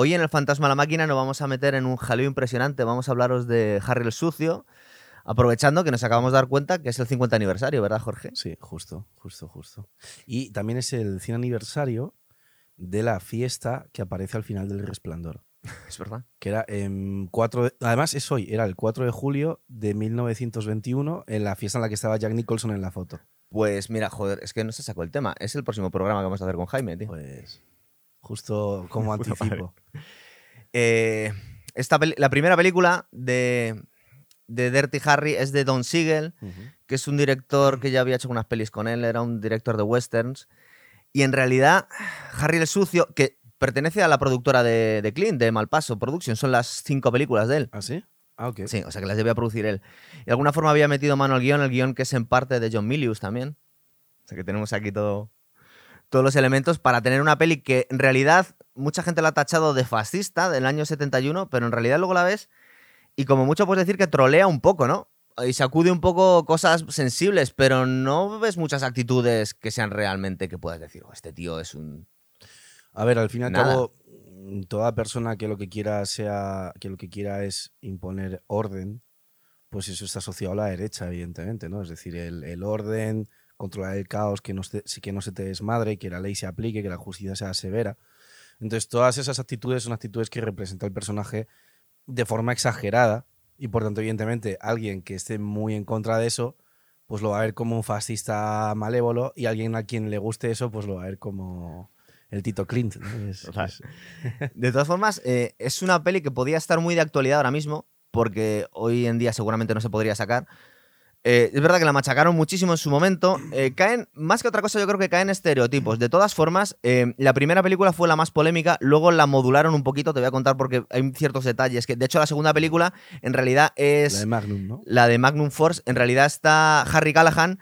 hoy en el Fantasma la Máquina nos vamos a meter en un jaleo impresionante. Vamos a hablaros de Harry el Sucio, aprovechando que nos acabamos de dar cuenta que es el 50 aniversario, ¿verdad, Jorge? Sí, justo, justo, justo. Y también es el 100 aniversario de la fiesta que aparece al final del Resplandor. Es verdad. Que era en 4 de- además es hoy, era el 4 de julio de 1921 en la fiesta en la que estaba Jack Nicholson en la foto. Pues mira, joder, es que no se sacó el tema. Es el próximo programa que vamos a hacer con Jaime, tío. Pues justo como anticipo. Eh, esta la primera película de, de Dirty Harry es de Don Siegel, que es un director que ya había hecho unas pelis con él, era un director de westerns. Y en realidad, Harry el Sucio, que pertenece a la productora de, de Clint, de Malpaso Productions, son las cinco películas de él. ¿Ah, sí? Ah, ok. Sí, o sea que las debía producir él. Y de alguna forma había metido mano al guion, el guion que es en parte de John Milius también. O sea que tenemos aquí todo, todos los elementos para tener una peli que en realidad mucha gente la ha tachado de fascista del año 71, pero en realidad luego la ves y como mucho puedes decir que trolea un poco, ¿no? Y sacude un poco cosas sensibles, pero no ves muchas actitudes que sean realmente que puedas decir, "Oh, este tío es un... A ver, al fin y al cabo, mm, toda persona que lo que quiera sea, que lo que quiera es imponer orden, pues eso está asociado a la derecha, evidentemente, ¿no? Es decir, el, el orden, controlar el caos, que no, se, que no se te desmadre, que la ley se aplique, que la justicia sea severa. Entonces, todas esas actitudes son actitudes que representa el personaje de forma exagerada y, por tanto, evidentemente, alguien que esté muy en contra de eso, pues lo va a ver como un fascista malévolo y alguien a quien le guste eso, pues lo va a ver como el Tito Clint. ¿no? Es- Total. es- De todas formas, eh, es una peli que podía estar muy de actualidad ahora mismo, porque hoy en día seguramente no se podría sacar. Eh, es verdad que la machacaron muchísimo en su momento. Eh, caen, más que otra cosa, yo creo que caen estereotipos. De todas formas, eh, la primera película fue la más polémica, luego la modularon un poquito, te voy a contar porque hay ciertos detalles. que De hecho, la segunda película en realidad es la de Magnum, ¿no? la de Magnum Force, en realidad está Harry Callahan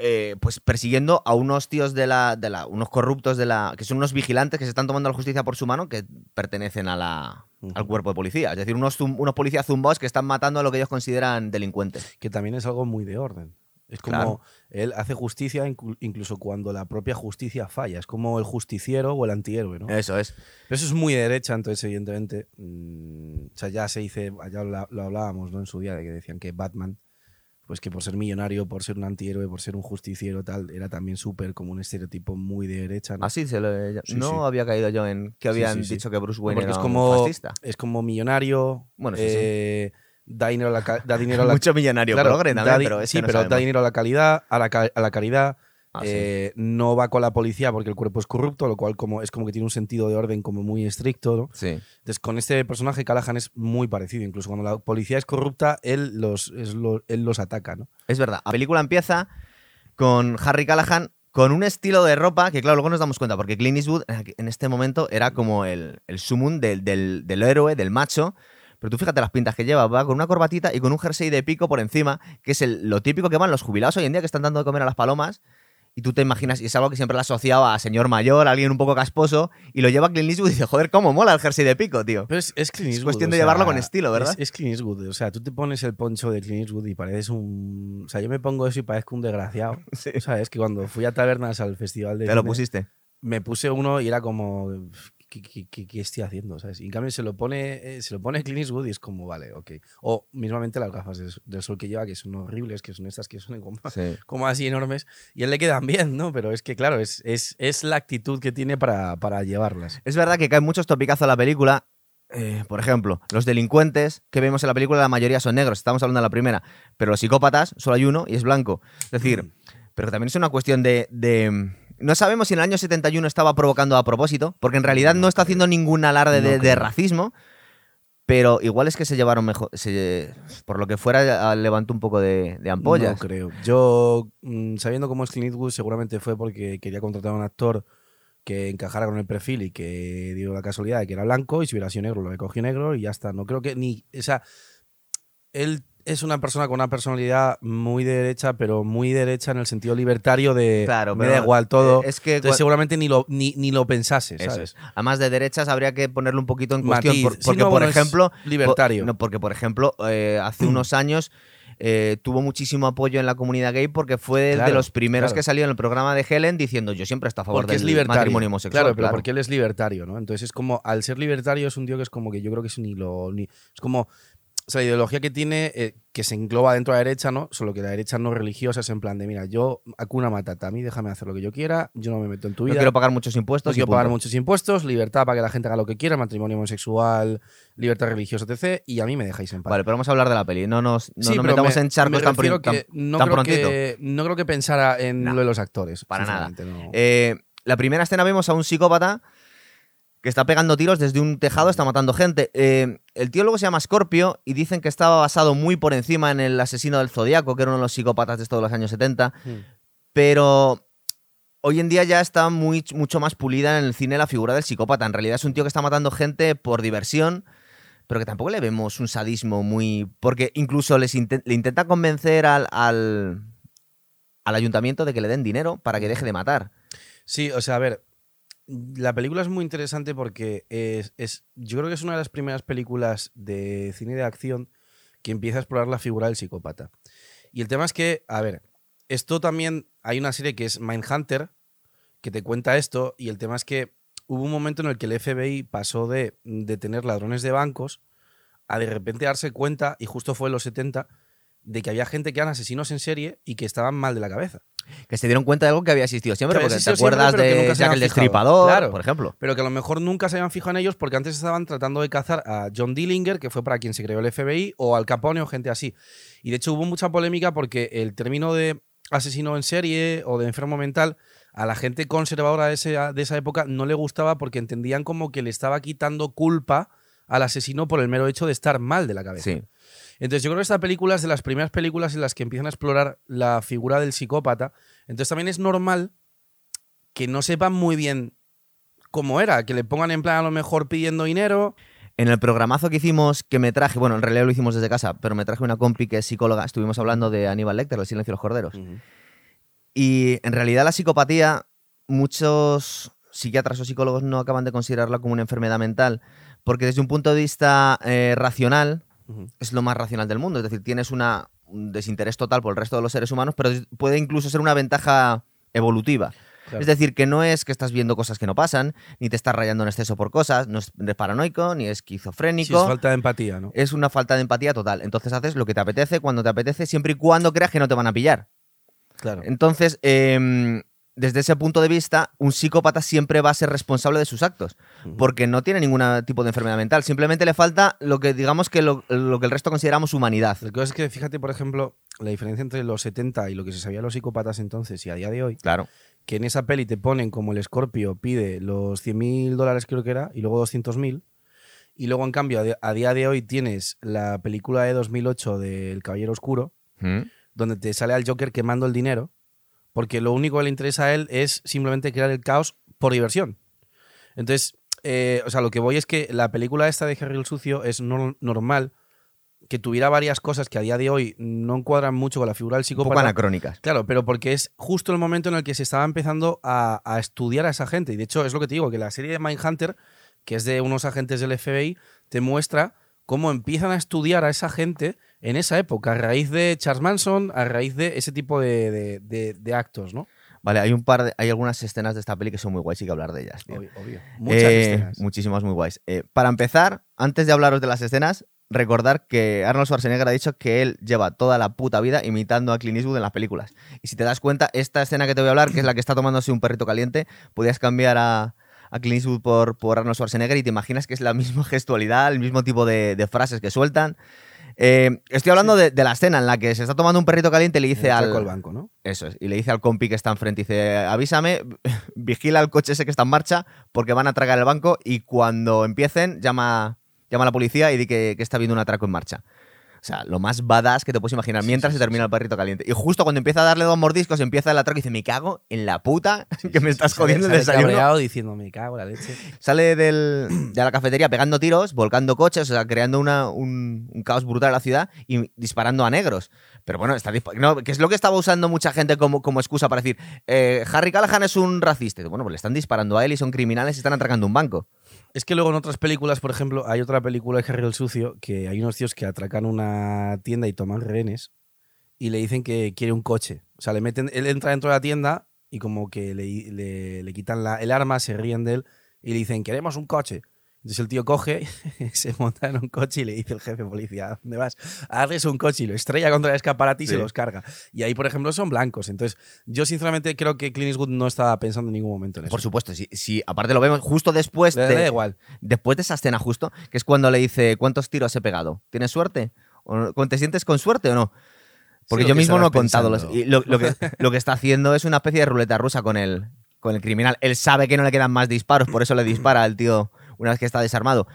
eh, pues persiguiendo a unos tíos de la, de la. unos corruptos de la. que son unos vigilantes que se están tomando la justicia por su mano que pertenecen a la, al cuerpo de policía. Es decir, unos, unos policías zumbaos que están matando a lo que ellos consideran delincuentes. Que también es algo muy de orden. Es como Claro. él hace justicia inclu- incluso cuando la propia justicia falla. Es como el justiciero o el antihéroe, ¿no? Eso es. Pero eso es muy de derecha, entonces, evidentemente. mm, o sea, ya se dice, ya lo, lo hablábamos ¿no? en su día, de que decían que Batman, pues que por ser millonario, por ser un antihéroe, por ser un justiciero, tal, era también súper como un estereotipo muy de derecha. ¿no? Así se lo. Sí, no sí. había caído yo en que habían sí, dicho que Bruce Wayne Porque era es como, un fascista. es como millonario, Bueno, eh, da dinero a la, da dinero a la Mucho millonario Claro, progre también, pero ese sí, no pero da dinero a la calidad, a la, a la caridad. Ah, sí. eh, no va con la policía porque el cuerpo es corrupto, lo cual como, es como que tiene un sentido de orden como muy estricto. ¿no? Sí. Entonces, con este personaje, Callahan es muy parecido. Incluso cuando la policía es corrupta, él los, es lo- él los ataca. ¿no? Es verdad. La película empieza con Harry Callahan con un estilo de ropa que, claro, luego nos damos cuenta, porque Clint Eastwood en este momento era como el, el sumum del, del- del héroe, del macho. Pero tú fíjate las pintas que lleva, va con una corbatita y con un jersey de pico por encima, que es el- lo típico que van los jubilados hoy en día que están dando de comer a las palomas. Y tú te imaginas, y es algo que siempre lo asociaba a señor mayor, a alguien un poco casposo, y lo lleva Clint Eastwood y dice, joder, cómo mola el jersey de pico, tío. Pero es, es Clint Es Eastwood, cuestión o de sea, llevarlo con estilo, ¿verdad? Es, es Clint Eastwood. O sea, tú te pones el poncho de Clint Eastwood y pareces un. O sea, yo me pongo eso y parezco un desgraciado. Sí. O sea, es que cuando fui a Tabernas al festival de. Te lo pusiste. me puse uno y era como ¿qué, qué- qué- qué estoy haciendo? ¿sabes? Y en cambio se lo pone eh, se lo pone Clint Eastwood y es como vale, ok. O mismamente las gafas de- del sol que lleva que son horribles, que son estas que son como, Sí. como así enormes y a él le quedan bien, ¿no? Pero es que claro, es, es, es la actitud que tiene para, para llevarlas. Es verdad que caen muchos topicazos en la película. Eh, por ejemplo, los delincuentes que vemos en la película, la mayoría son negros, estamos hablando de la primera, pero los psicópatas solo hay uno y es blanco. Es decir, pero también es una cuestión de, de- No sabemos si en el año 71 estaba provocando a propósito, porque en realidad no, No está haciendo ningún alarde No de, racismo, pero igual es que se llevaron mejor. se- por lo que fuera, levantó un poco de, de ampollas. No creo. Yo, mm, sabiendo cómo es Clint Eastwood, seguramente fue porque quería contratar a un actor que encajara con el perfil y que dio la casualidad de que era blanco y si hubiera sido negro lo había cogido negro y ya está. No creo que ni. O sea, él es una persona con una personalidad muy de derecha, pero muy derecha en el sentido libertario de. Claro, me da igual todo. eh, Es que Entonces, seguramente ni lo, ni, ni lo pensase, Eso ¿sabes? es. Además de derechas, habría que ponerlo un poquito en cuestión. Matiz. por- Sí, porque, no, por bueno, ejemplo. libertario. no, porque, por ejemplo, eh, hace unos años eh, tuvo muchísimo apoyo en la comunidad gay porque fue de los primeros claro. que salió en el programa de Helen diciendo yo siempre estoy a favor Porque del matrimonio homosexual. Claro, pero porque él es libertario, ¿no? Entonces es como, al ser libertario es un tío que es como que yo creo que es ni lo... Ni, es como, o sea, la ideología que tiene, eh, que se engloba dentro de la derecha, ¿no? Solo que la derecha no religiosa es en plan de, mira, yo, Hakuna Matata, a mí déjame hacer lo que yo quiera, yo no me meto en tu No vida. quiero pagar muchos impuestos. no quiero pagar muchos impuestos, libertad para que la gente haga lo que quiera, matrimonio homosexual, libertad religiosa, etc. Y a mí me dejáis en paz. Vale, pero vamos a hablar de la peli. No nos, no Sí, nos metamos me- en charcos me tan, pron- refiero tan- que no tan creo prontito. que no creo que pensara en No, lo de los actores. para nada. no. Eh, la primera escena vemos a un psicópata que está pegando tiros desde un tejado, está matando gente. Eh, el tío luego se llama Scorpio y dicen que estaba basado muy por encima en el asesino del Zodíaco, que era uno de los psicópatas de de los años 70. Hmm. Pero hoy en día ya está muy, mucho más pulida en el cine la figura del psicópata. En realidad es un tío que está matando gente por diversión, pero que tampoco le vemos un sadismo muy... Porque incluso les le intenta convencer al, al, al ayuntamiento de que le den dinero para que deje de matar. Sí, o sea, a ver, la película es muy interesante porque es, yo creo que es una de las primeras películas de cine de acción que empieza a explorar la figura del psicópata. Y el tema es que, a ver, esto también, hay una serie que es Mindhunter, que te cuenta esto, y el tema es que hubo un momento en el que el FBI pasó de detener ladrones de bancos a de repente darse cuenta, y justo fue en los 70, de que había gente que eran asesinos en serie y que estaban mal de la cabeza. Que se dieron cuenta de algo que había existido siempre, Que porque te existido acuerdas de Jack el. Destripador, Claro. por ejemplo. pero que a lo mejor nunca se habían fijado en ellos porque antes estaban tratando de cazar a John Dillinger, que fue para quien se creó el FBI, o Al Capone o gente así. Y de hecho hubo mucha polémica porque el término de asesino en serie o de enfermo mental a la gente conservadora de, ese- de esa época no le gustaba porque entendían como que le estaba quitando culpa al asesino por el mero hecho de estar mal de la cabeza. Sí. Entonces yo creo que esta película es de las primeras películas en las que empiezan a explorar la figura del psicópata. Entonces también es normal que no sepan muy bien cómo era, que le pongan en plan a lo mejor pidiendo dinero. En el programazo que hicimos, que me traje, bueno, en realidad lo hicimos desde casa, pero me traje una compi que es psicóloga, estuvimos hablando de Aníbal Lecter, El silencio de los corderos. Y en realidad la psicopatía, muchos psiquiatras o psicólogos no acaban de considerarla como una enfermedad mental, porque desde un punto de vista eh, racional es lo más racional del mundo. Es decir, tienes una, un desinterés total por el resto de los seres humanos, pero puede incluso ser una ventaja evolutiva. Claro. Es decir, que no es que estás viendo cosas que no pasan, ni te estás rayando en exceso por cosas, no es paranoico, ni Sí, esquizofrénico. es falta de empatía, ¿no? es una falta de empatía total. Entonces haces lo que te apetece, cuando te apetece, siempre y cuando creas que no te van a pillar. Claro. Entonces, em, desde ese punto de vista, un psicópata siempre va a ser responsable de sus actos, porque no tiene ningún tipo de enfermedad mental. Simplemente le falta lo que digamos que lo, lo que el resto consideramos humanidad. Lo que pasa es que fíjate, por ejemplo, la diferencia entre los 70 y lo que se sabía de los psicópatas entonces y a día de hoy, Claro. que en esa peli te ponen como el Scorpio pide los 100.000 dólares creo que era y luego 200.000 y luego en cambio a día de hoy tienes la película de 2008 del Caballero Oscuro ¿Mm? donde te sale al Joker quemando el dinero, porque lo único que le interesa a él es simplemente crear el caos por diversión. Entonces, eh, o sea, lo que voy es que la película esta de Harry el Sucio es no- normal que tuviera varias cosas que a día de hoy no encuadran mucho con la figura del Un poco psicópata. anacrónicas. Claro, pero porque es justo el momento en el que se estaba empezando a, a estudiar a esa gente. Y de hecho, es lo que te digo, que la serie de Mindhunter, que es de unos agentes del FBI, te muestra cómo empiezan a estudiar a esa gente en esa época, a raíz de Charles Manson, a raíz de ese tipo de, de- de- de actos, ¿no? Vale, hay un par de, hay algunas escenas de esta peli que son muy guays y que hablar de ellas, tío. Obvio, obvio. Muchas Eh, escenas. Muchísimas muy guays. Eh, para empezar, antes de hablaros de las escenas, recordar que Arnold Schwarzenegger ha dicho que él lleva toda la puta vida imitando a Clint Eastwood en las películas. Y si te das cuenta, esta escena que te voy a hablar, que es la que está tomándose un perrito caliente, podías cambiar a, a Clint Eastwood por, por Arnold Schwarzenegger y te imaginas que es la misma gestualidad, el mismo tipo de, de frases que sueltan. Eh, estoy hablando de, de la escena en la que se está tomando un perrito caliente y le dice El al, banco, ¿no? eso es. Y le dice al compi que está enfrente, dice, avísame, vigila el coche ese que está en marcha porque van a tragar el banco y cuando empiecen llama, llama a la policía y di que, que está viendo un atraco en marcha. O sea, lo más badass que te puedes imaginar mientras sí, se termina el perrito caliente. Y justo cuando empieza a darle dos mordiscos, empieza el atraco y dice, me cago en la puta que me estás Sale- jodiendo el sale desayuno. cabreado diciendo, me cago en la leche. Sale del- de la cafetería pegando tiros, volcando coches, o sea, creando una- un, un caos brutal en la ciudad y disparando a negros. Pero bueno, está no, que es lo que estaba usando mucha gente como, como excusa para decir, eh, Harry Callahan es un racista. Bueno, pues le están disparando a él y son criminales y están atracando un banco. Es que luego en otras películas, por ejemplo, hay otra película de Harry el Sucio que hay unos tíos que atracan una tienda y toman rehenes y le dicen que quiere un coche. O sea, le meten, él entra dentro de la tienda y como que le, le- quitan la- el arma, se ríen de él y le dicen, queremos un coche. Entonces el tío coge, se monta en un coche y le dice el jefe de policía, ¿a dónde vas? Hazles un coche y lo estrella contra el escaparate y se Sí. los carga. Y ahí, por ejemplo, son blancos. Entonces, yo sinceramente creo que Clint Eastwood no estaba pensando en ningún momento en eso. Por supuesto, si, si aparte lo vemos justo después Le de, da igual. después de esa escena justo, que es cuando le dice, ¿cuántos tiros he pegado? ¿Tienes suerte? ¿O ¿Te sientes con suerte o no? Porque Sí, yo mismo no he contado. los- pensando. y lo, lo que, lo que está haciendo es una especie de ruleta rusa con el, con el criminal. Él sabe que no le quedan más disparos, por eso le dispara al tío una vez que está desarmado.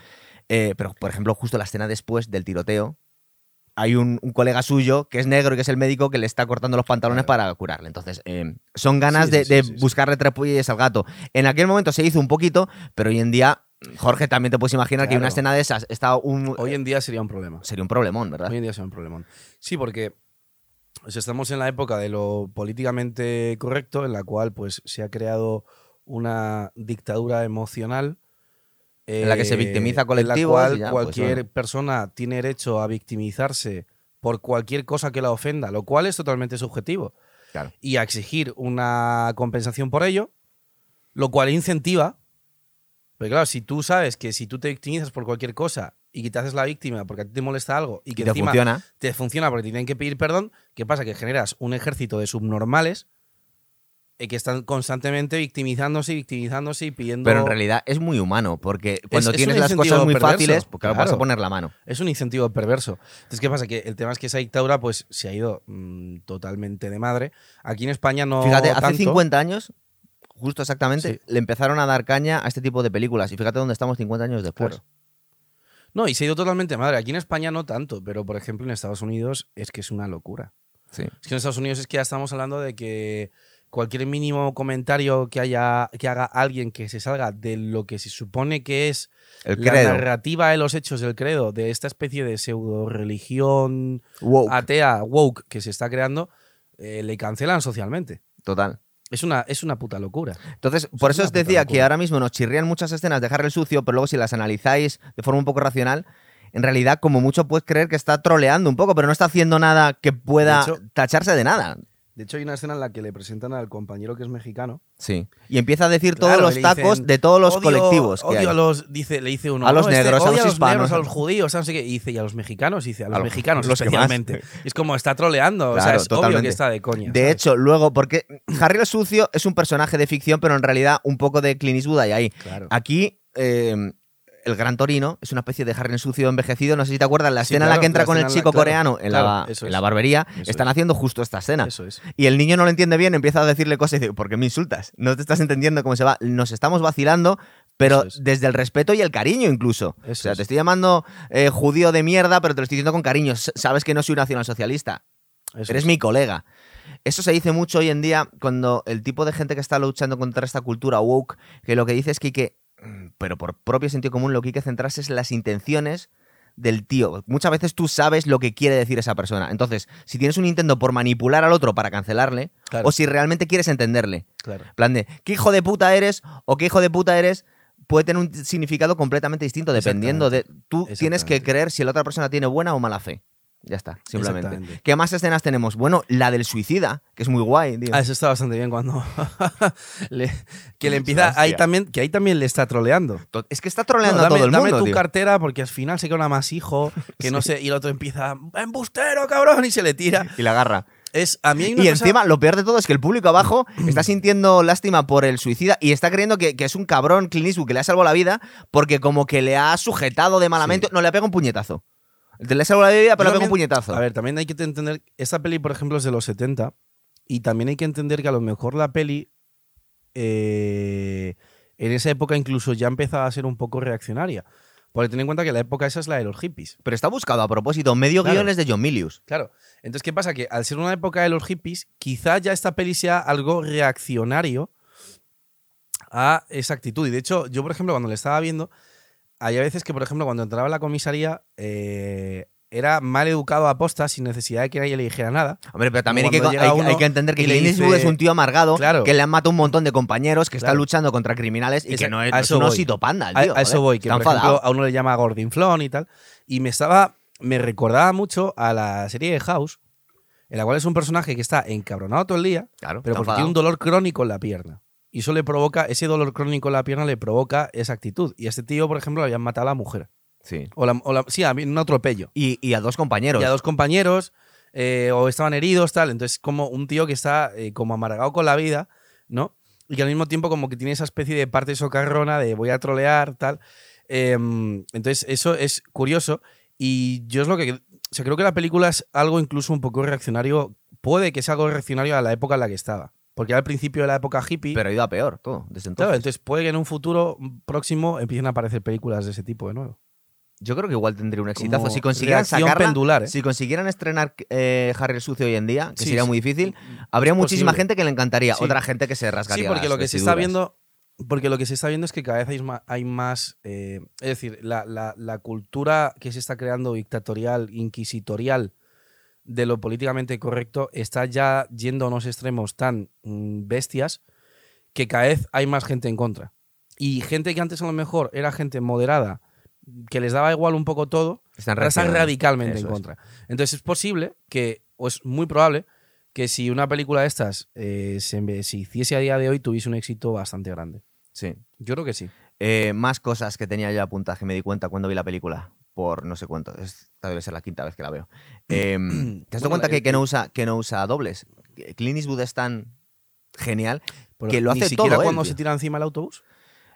Eh, pero, por ejemplo, justo la escena después del tiroteo, hay un, un colega suyo que es negro y que es el médico que le está cortando los pantalones para curarle. Entonces, eh, son ganas Sí, de, sí, de sí, buscarle trepuyes al gato. En aquel momento se hizo un poquito, pero hoy en día, Jorge, también te puedes imaginar que una escena de esas está un, Hoy en día sería un problema. sería un problemón, ¿verdad? Hoy en día sería un problemón. Sí, porque sea, estamos en la época de lo políticamente correcto, en la cual pues se ha creado una dictadura emocional. En la que se eh, victimiza En colectivos la cual ya, pues, cualquier persona tiene derecho a victimizarse por cualquier cosa que la ofenda, lo cual es totalmente subjetivo. Claro. Y a exigir una compensación por ello, lo cual incentiva. Pero claro, si tú sabes que si tú te victimizas por cualquier cosa y que te haces la víctima porque a ti te molesta algo y que Y te encima funciona. te funciona porque te tienen que pedir perdón, ¿qué pasa? Que generas un ejército de subnormales que están constantemente victimizándose y victimizándose y pidiendo... Pero en realidad es muy humano, porque cuando es tienes las cosas muy perverso, fáciles, pues claro, vas a poner la mano. Es un incentivo perverso. Entonces, ¿qué pasa? Que el tema es que esa dictadura pues se ha ido mm, totalmente de madre. Aquí en España no Fíjate, hace tanto. 50 años, justo exactamente, Sí. le empezaron a dar caña a este tipo de películas. Y fíjate dónde estamos 50 años después. Claro. No, y se ha ido totalmente de madre. Aquí en España no tanto, pero por ejemplo en Estados Unidos es que es una locura. Sí. Es que en Estados Unidos es que ya estamos hablando de que cualquier mínimo comentario que haya que haga alguien que se salga de lo que se supone que es El la credo. narrativa de los hechos del credo, de esta especie de pseudo religión Woke. atea woke que se está creando, eh, le cancelan socialmente. Total. Es una, es una puta locura. Entonces, por es eso os decía que ahora mismo nos chirrían muchas escenas de Harry el sucio, pero luego si las analizáis de forma un poco racional, en realidad, como mucho puedes creer que está troleando un poco, pero no está haciendo nada que pueda De hecho- tacharse de nada. De hecho, hay una escena en la que le presentan al compañero que es mexicano. Sí. Y empieza a decir Claro, todos los tacos dicen, de todos los "Odio- colectivos que odio hay. a los, dice, le dice uno. A los "No, este negros, a los hispanos". negros, a los judíos, a no sé qué. Y dice, y a los mexicanos, y dice, a los A los- mexicanos los especialmente. Es como está troleando. o sea, es obvio totalmente. que está de coña. De ¿sabes? hecho, luego, porque Harry el sucio es un personaje de ficción, pero en realidad un poco de Clint Eastwood hay ahí. Claro. Aquí, eh, el Gran Torino es una especie de Harry sucio envejecido. No sé si te acuerdas, la Sí, escena en la que entra la con el la- chico claro, coreano en, la, en barbería, están es. haciendo justo esta escena. Eso es. Y el niño no lo entiende bien, empieza a decirle cosas y dice, ¿por qué me insultas? No te estás entendiendo cómo se va. Nos estamos vacilando, pero es. desde el respeto y el cariño incluso. Eso o sea, es. te estoy llamando eh, judío de mierda, pero te lo estoy diciendo con cariño. Sabes que no soy un nacionalsocialista. Eso Eres es. mi colega. Eso se dice mucho hoy en día cuando el tipo de gente que está luchando contra esta cultura woke, que lo que dice es que hay que, pero por propio sentido común, lo que hay que centrarse es en las intenciones del tío. Muchas veces tú sabes lo que quiere decir esa persona. Entonces, si tienes un intento por manipular al otro para cancelarle, Claro. o si realmente quieres entenderle, Claro. plan de, ¿qué hijo de puta eres? o ¿qué hijo de puta eres? puede tener un significado completamente distinto dependiendo de... Tú tienes que creer si la otra persona tiene buena o mala fe. Ya está, simplemente. ¿Qué más escenas tenemos? Bueno, la del suicida, que es muy guay, tío. Ah, eso está bastante bien cuando le- que le empieza ahí también que ahí también le está troleando. Es que está troleando No, a dame, todo el dame mundo, tu tío. cartera porque al final se queda un amasijo que no sé y el otro empieza embustero cabrón y se le tira. Y la agarra. Es a mí Y cosa- encima, lo peor de todo es que el público abajo está sintiendo lástima por el suicida y está creyendo que, que es un cabrón Clint Eastwood que le ha salvado la vida porque como que le ha sujetado de malamente. No, le ha pegado un puñetazo. Le ha salvado la vida, pero le un puñetazo. A ver, también hay que entender esta peli por ejemplo es de los 70 y también hay que entender que a lo mejor la peli eh, en esa época incluso ya empezaba a ser un poco reaccionaria. Porque ten en cuenta que la época esa es la de los hippies. Pero está buscado a propósito. Medio Claro. guion es de John Milius. Claro. Entonces, ¿qué pasa? Que al ser una época de los hippies, quizá ya esta peli sea algo reaccionario a esa actitud. Y de hecho, yo, por ejemplo, cuando le estaba viendo, había veces que, por ejemplo, cuando entraba a la comisaría, eh, era mal educado a posta sin necesidad de que nadie le dijera nada. Hombre, pero también hay que, hay, hay entender que Clint Eastwood dice- es un tío amargado Claro. que le han matado un montón de compañeros que está luchando contra criminales y que no es, a no es un panda, el A, tío. a eso voy, que por ejemplo, a uno le llama Gordinflón y tal. Y me estaba. Me recordaba mucho a la serie de House, en la cual es un personaje que está encabronado todo el día, Claro, pero porque enfadado. tiene un dolor crónico en la pierna. Y eso le provoca, ese dolor crónico en la pierna le provoca esa actitud. Y a este tío, por ejemplo, le habían matado a la mujer. Sí. O la, o la- sí, a mí, un atropello. Y, y a dos compañeros. Y a dos compañeros, eh, o estaban heridos, tal. Entonces, como un tío que está eh, como amargado con la vida, ¿no? Y que al mismo tiempo como que tiene esa especie de parte socarrona de voy a trolear, tal. Em, entonces, eso es curioso. Y yo es lo que... O sea, creo que la película es algo incluso un poco reaccionario. Puede que sea algo reaccionario a la época en la que estaba. Porque al principio de la época hippie... Pero ha ido a peor todo, desde claro, entonces. entonces puede que en un futuro próximo empiecen a aparecer películas de ese tipo de nuevo. Yo creo que igual tendría un exitazo. Como Si consiguieran sacarla, pendular, ¿eh? si consiguieran estrenar eh, Harry el Sucio hoy en día, que Sí, sería sí. muy difícil, habría Es muchísima posible. gente que le encantaría. Sí. Otra gente que se rasgaría Sí, porque las lo que se está viendo, porque lo que se está viendo es que cada vez hay más, hay más eh, es decir, la, la- la cultura que se está creando dictatorial, inquisitorial de lo políticamente correcto está ya yendo a unos extremos tan mm, bestias que cada vez hay más gente en contra. Y gente que antes a lo mejor era gente moderada, que les daba igual un poco todo, Están están radicalmente Eso en es. contra. Entonces es posible que, o es muy probable, que si una película de estas eh, se, se hiciese a día de hoy tuviese un éxito bastante grande. Sí. Yo creo que sí. Eh, más cosas que tenía yo apuntadas que me di cuenta cuando vi la película. Por no sé cuánto. Esta debe ser la quinta vez que la veo. Eh, ¿Te has dado Bueno, cuenta que, el- que no usa, que no usa dobles? Clint Eastwood es tan genial. Pero Que lo ni hace siquiera todo él, cuando se tira encima el autobús.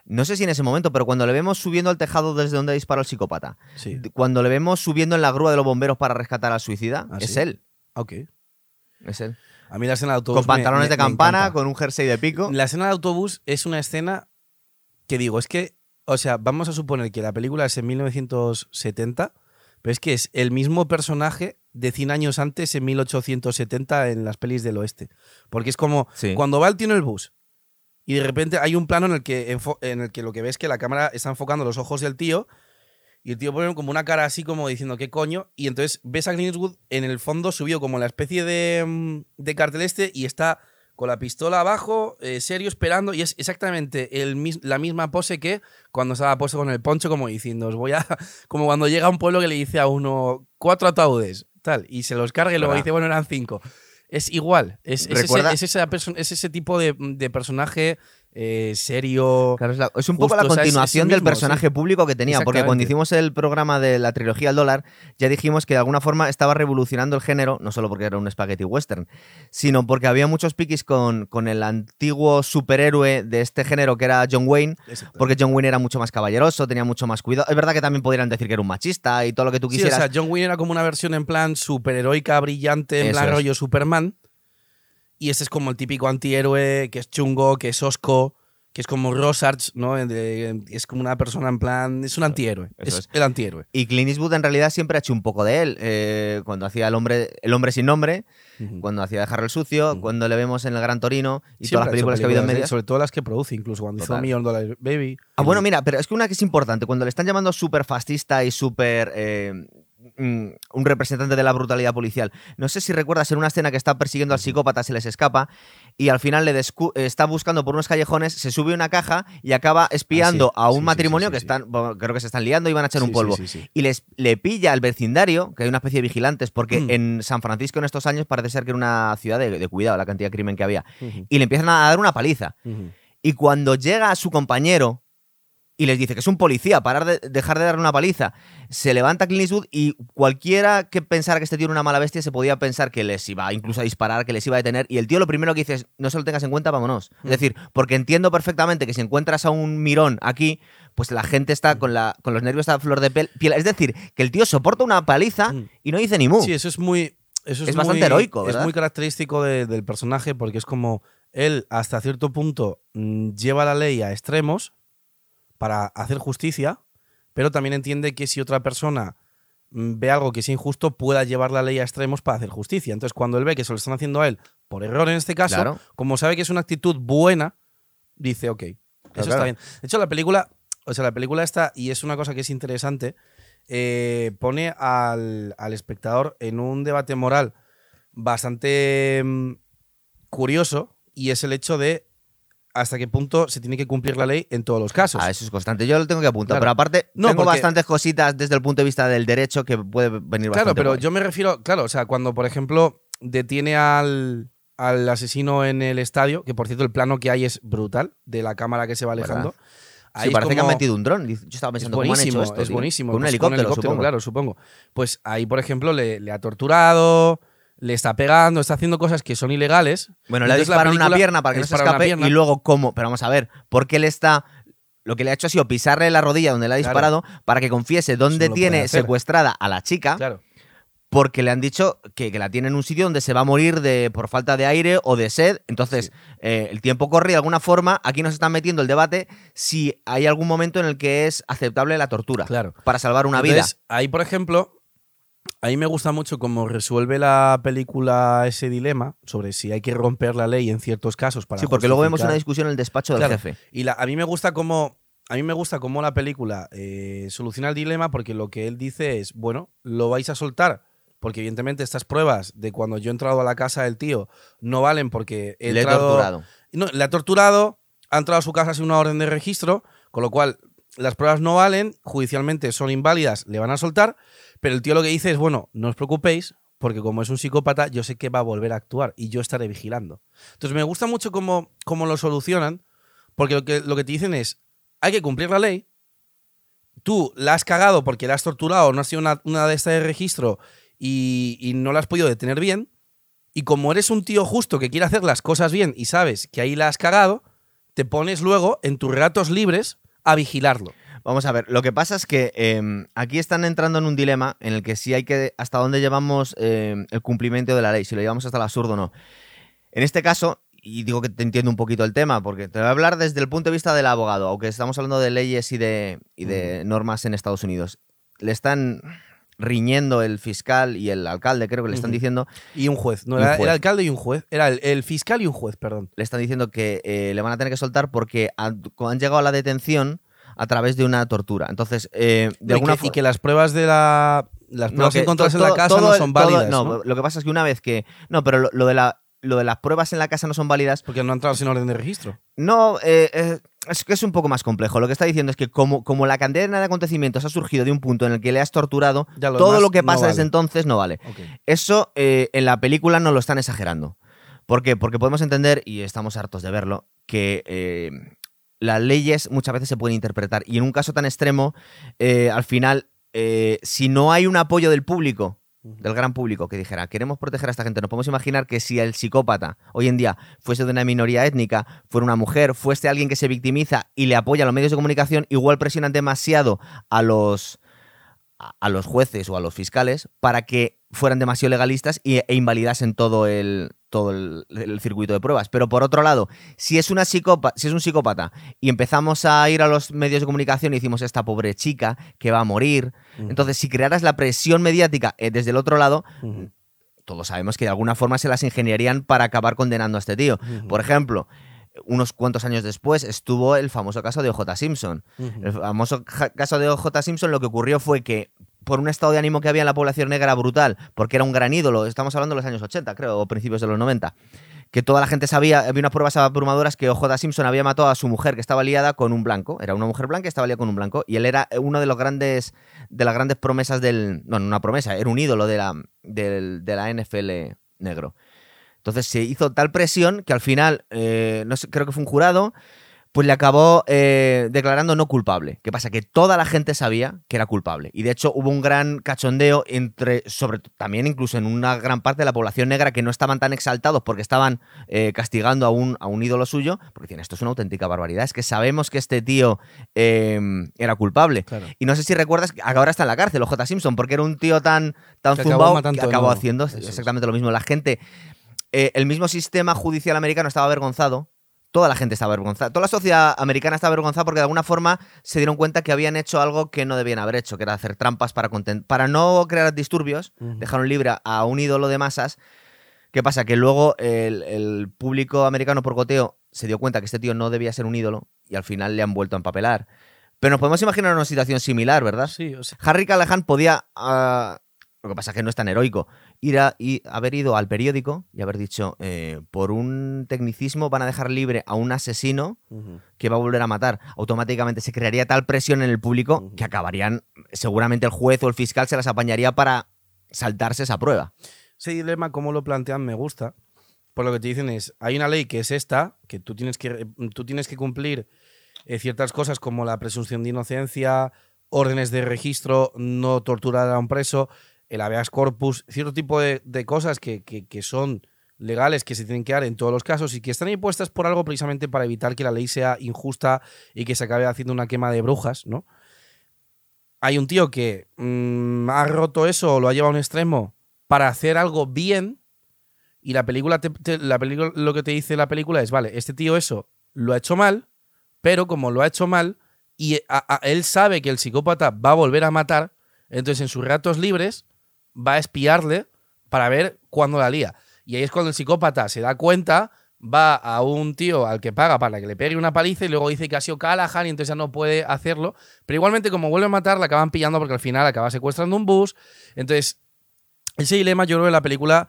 No sé si en ese momento, pero cuando le vemos subiendo al tejado desde donde disparó el psicópata, Sí. cuando le vemos subiendo en la grúa de los bomberos para rescatar al suicida, ¿Ah, es sí? él. Ok. Es él. A mí la escena del autobús. Con pantalones me- de me- campana, con un jersey de pico. La escena del autobús es una escena que digo, es que, o sea, vamos a suponer que la película es en 1970, pero es que es el mismo personaje de 100 años antes, en 1870, en las pelis del oeste. Porque es como Sí. cuando va el tío en el bus y de repente hay un plano en el que, en el que lo que ves es que la cámara está enfocando los ojos del tío y el tío pone como una cara así como diciendo qué coño y entonces ves a Eastwood en el fondo subido como la especie de, mm, de cartel este y está con la pistola abajo, eh, serio, esperando y es exactamente el la misma pose que cuando estaba puesto con el poncho como diciendo os voy a... como cuando llega a un pueblo que le dice a uno cuatro ataúdes, tal, y se los carga y luego dice bueno eran cinco. Es igual, es, es ese, es esa es ese tipo de, de personaje eh, serio. Claro, es, la- es un poco Justo, la o sea, continuación el del mismo, personaje público que tenía, porque cuando hicimos el programa de la trilogía del dólar, ya dijimos que de alguna forma estaba revolucionando el género, no solo porque era un spaghetti western, sino porque había muchos piquis con, con el antiguo superhéroe de este género que era John Wayne, porque John Wayne era mucho más caballeroso, tenía mucho más cuidado. Es verdad que también podrían decir que era un machista y todo lo que tú Sí, o quisieras. sea, John Wayne era como una versión en plan superheroica, brillante, en Eso plan es. rollo Superman. Y este es como el típico antihéroe, que es chungo, que es osco, que es como Rosards, ¿no? De- Es como una persona en plan. Es un antihéroe. Es, es. el antihéroe. Y Clint Eastwood en realidad siempre ha hecho un poco de él. eh, cuando hacía el hombre, el hombre sin nombre, cuando hacía Dejarlo el sucio, cuando le vemos en el Gran Torino y Siempre todas las películas que ha habido en medio. ¿eh? Sobre todo las que produce, incluso cuando hizo Total. Million Dollar Baby. Ah, bueno, mira, pero es que una que es importante, cuando le están llamando súper fascista y súper eh, mm, un representante de la brutalidad policial. No sé si recuerdas en una escena que está persiguiendo al psicópata, se les escapa y al final le descu- está buscando por unos callejones, se sube a una caja y acaba espiando Ah, sí, a un sí, matrimonio sí, que están, bueno, creo que se están liando y van a echar un polvo. Y les, le pilla al vecindario, que hay una especie de vigilantes, porque Mm. en San Francisco en estos años parece ser que era una ciudad de, de cuidado, la cantidad de crimen que había. Y le empiezan a dar una paliza. Y cuando llega su compañero y les dice que es un policía, parar de dejar de darle una paliza, se levanta Clint Eastwood y cualquiera que pensara que este tío era una mala bestia se podía pensar que les iba incluso a disparar, que les iba a detener. Y el tío lo primero que dice es, no se lo tengas en cuenta, vámonos. Mm. Es decir, porque entiendo perfectamente que si encuentras a un mirón aquí, pues la gente está con, la, con los nervios a flor de piel. Es decir, que el tío soporta una paliza Mm. y no dice ni mu. Sí, eso es muy. Eso es, Es bastante heroico, Es muy característico de- del personaje porque es como él, hasta cierto punto, mm, lleva la ley a extremos para hacer justicia, pero también entiende que si otra persona mm, ve algo que es injusto, pueda llevar la ley a extremos para hacer justicia. Entonces, cuando él ve que se lo están haciendo a él, por error en este caso, Claro. como sabe que es una actitud buena, dice, ok, eso está claro. bien. De hecho, la película, o sea, la película está, y es una cosa que es interesante, eh, pone al, al espectador en un debate moral bastante mm, curioso, y es el hecho de hasta qué punto se tiene que cumplir la ley en todos los casos. Ah, eso es constante. Yo lo tengo que apuntar. Claro. Pero aparte, No, tengo porque- bastantes cositas desde el punto de vista del derecho que puede venir Claro, bastante pero guay. yo me refiero, claro, o sea, cuando por ejemplo detiene al, al asesino en el estadio, que por cierto el plano que hay es brutal, de la cámara que se va alejando. Sí, Ahí es parece que han metido un dron. Yo estaba es pensando, ¿cómo han hecho esto? es tío? buenísimo. Con un Pues helicóptero, supongo. claro, supongo. Pues ahí, por ejemplo, le, le ha torturado, le está pegando, está haciendo cosas que son ilegales. Bueno, le ha disparado una pierna para que no se escape y luego cómo. Pero vamos a ver, ¿por qué le está... Lo que le ha hecho ha sido pisarle la rodilla donde le ha Claro. disparado para que confiese dónde no tiene secuestrada a la chica, Claro. porque le han dicho que, que la tiene en un sitio donde se va a morir de, por falta de aire o de sed. Entonces, eh, el tiempo corre y de alguna forma aquí nos están metiendo el debate si hay algún momento en el que es aceptable la tortura Claro. para salvar una Entonces, vida. Ahí, por ejemplo, ahí me gusta mucho cómo resuelve la película ese dilema sobre si hay que romper la ley en ciertos casos para Sí, porque luego vemos justificar- una discusión en el despacho del Claro. jefe. Y la- a mí me gusta cómo. A mí me gusta cómo la película eh, soluciona el dilema porque lo que él dice es, bueno, lo vais a soltar. Porque evidentemente estas pruebas de cuando yo he entrado a la casa del tío no valen porque he Le he entrado- torturado. No, le ha torturado, ha entrado a su casa sin una orden de registro, con lo cual las pruebas no valen, judicialmente son inválidas, le van a soltar, pero el tío lo que dice es, bueno, no os preocupéis, porque como es un psicópata, yo sé que va a volver a actuar y yo estaré vigilando. Entonces me gusta mucho cómo, cómo lo solucionan, porque lo que, lo que te dicen es, hay que cumplir la ley, tú la has cagado porque la has torturado, no has sido una, una de estas de registro y, y no la has podido detener bien, y como eres un tío justo que quiere hacer las cosas bien y sabes que ahí la has cagado, te pones luego en tus ratos libres a vigilarlo. Vamos a ver, lo que pasa es que eh, aquí están entrando en un dilema en el que sí hay que. hasta dónde llevamos eh, el cumplimiento de la ley, si lo llevamos hasta el absurdo o no. En este caso, y digo que te entiendo un poquito el tema, porque te voy a hablar desde el punto de vista del abogado, aunque estamos hablando de leyes y de, y de normas en Estados Unidos. Le están riñendo el fiscal y el alcalde, creo que le están diciendo, Y un juez, no un era juez. el alcalde y un juez, era el, el fiscal y un juez, perdón. le están diciendo que eh, le van a tener que soltar porque han, han llegado a la detención a través de una tortura. Entonces, eh, de y, alguna que, y que las pruebas de la las pruebas que encontradas en la casa todo no son todo- válidas, no, ¿no? lo que pasa es que una vez que. No, pero lo, lo de la. Lo de las pruebas en la casa no son válidas. Porque no han entrado sin orden de registro. No, eh, eh, es que es un poco más complejo. Lo que está diciendo es que como, como la cadena de acontecimientos ha surgido de un punto en el que le has torturado, lo todo lo que no pasa desde entonces no vale. Eso eh, en la película no lo están exagerando. ¿Por qué? Porque podemos entender, y estamos hartos de verlo, que eh, las leyes muchas veces se pueden interpretar. Y en un caso tan extremo, eh, al final, si no hay un apoyo del público, del gran público, que dijera, queremos proteger a esta gente, nos podemos imaginar que si el psicópata hoy en día fuese de una minoría étnica, fuera una mujer, fuese alguien que se victimiza y le apoya a los medios de comunicación, igual presionan demasiado a los a- los jueces o a los fiscales para que fueran demasiado legalistas e invalidasen todo el todo el, el circuito de pruebas. Pero por otro lado, si es una psicópata, si es un psicópata y empezamos a ir a los medios de comunicación y decimos esta pobre chica que va a morir, entonces si crearas la presión mediática eh, desde el otro lado, todos sabemos que de alguna forma se las ingeniarían para acabar condenando a este tío. Por ejemplo, unos cuantos años después estuvo el famoso caso de OJ Simpson. El famoso caso de OJ Simpson lo que ocurrió fue que por un estado de ánimo que había en la población negra brutal, porque era un gran ídolo, estamos hablando de los años 80, creo, o principios de los 90, que toda la gente sabía, había unas pruebas abrumadoras que OJ Simpson había matado a su mujer que estaba liada con un blanco, era una mujer blanca que estaba liada con un blanco, y él era uno de los grandes, de las grandes promesas del, no, no una promesa, era un ídolo de la, de la NFL negro. Entonces se hizo tal presión que al final, eh, no creo que fue un jurado, pues le acabó eh, declarando no culpable. ¿Qué pasa? Que toda la gente sabía que era culpable. Y de hecho hubo un gran cachondeo entre, sobre también incluso en una gran parte de la población negra que no estaban tan exaltados porque estaban eh, castigando a un, a un ídolo suyo, porque decían, esto es una auténtica barbaridad, es que sabemos que este tío eh, era culpable. Claro. Y no sé si recuerdas que ahora está en la cárcel, o J. Simpson, porque era un tío tan, tan Que zumbao que acabó haciendo Eso es. exactamente lo mismo. La gente, eh, el mismo sistema judicial americano estaba avergonzado. Toda la gente estaba avergonzada. Toda la sociedad americana estaba avergonzada porque de alguna forma se dieron cuenta que habían hecho algo que no debían haber hecho, que era hacer trampas para, no crear disturbios. Dejaron libre a un ídolo de masas. ¿Qué pasa? Que luego el, el público americano por goteo se dio cuenta que este tío no debía ser un ídolo y al final le han vuelto a empapelar. Pero nos podemos imaginar una situación similar, ¿verdad? Sí, o sea, Harry Callahan podía. ah, lo que pasa es que no es tan heroico. Ir a, y haber ido al periódico y haber dicho: eh, por un tecnicismo van a dejar libre a un asesino que va a volver a matar. Automáticamente se crearía tal presión en el público que acabarían. Seguramente el juez o el fiscal se las apañaría para saltarse esa prueba. ese dilema, como lo plantean, me gusta. Por lo que te dicen es, hay una ley que es esta, que tú tienes que, tú tienes que cumplir eh, ciertas cosas como la presunción de inocencia, órdenes de registro, no torturar a un preso, el habeas corpus, cierto tipo de, cosas que, que- son legales, que se tienen que dar en todos los casos y que están impuestas por algo precisamente para evitar que la ley sea injusta y que se acabe haciendo una quema de brujas, ¿no? Hay un tío que mm, ha roto eso lo ha llevado a un extremo para hacer algo bien y la película, te- la película lo que te dice la película es, vale, este tío eso lo ha hecho mal, pero como lo ha hecho mal y él sabe que el psicópata va a volver a matar, entonces en sus ratos libres va a espiarle para ver cuándo la lía. Y ahí es cuando el psicópata se da cuenta, va a un tío al que paga para que le pegue una paliza y luego dice que ha sido Callahan y entonces ya no puede hacerlo. Pero igualmente como vuelve a matar, la acaban pillando porque al final acaba secuestrando un bus. Entonces, ese dilema yo creo que la película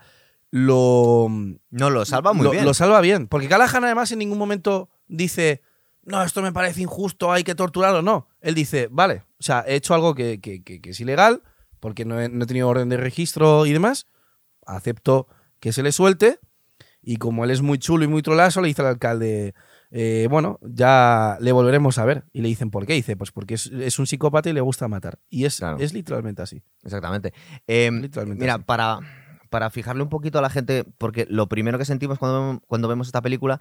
lo, No, lo salva muy lo, bien. lo salva bien. Porque Callahan además en ningún momento dice, no, esto me parece injusto, hay que torturarlo. No, él dice, vale, o sea, he hecho algo que, que- que- que es ilegal, porque no he, no he tenido orden de registro y demás, acepto que se le suelte. Y como él es muy chulo y muy trolazo, le dice al alcalde, eh, bueno, ya le volveremos a ver. Y le dicen, ¿por qué? Dice, pues porque es, es un psicópata y le gusta matar. Y es, Claro. es literalmente así. Exactamente. Eh, Literalmente mira, así. para, para fijarle un poquito a la gente, porque lo primero que sentimos cuando, cuando vemos esta película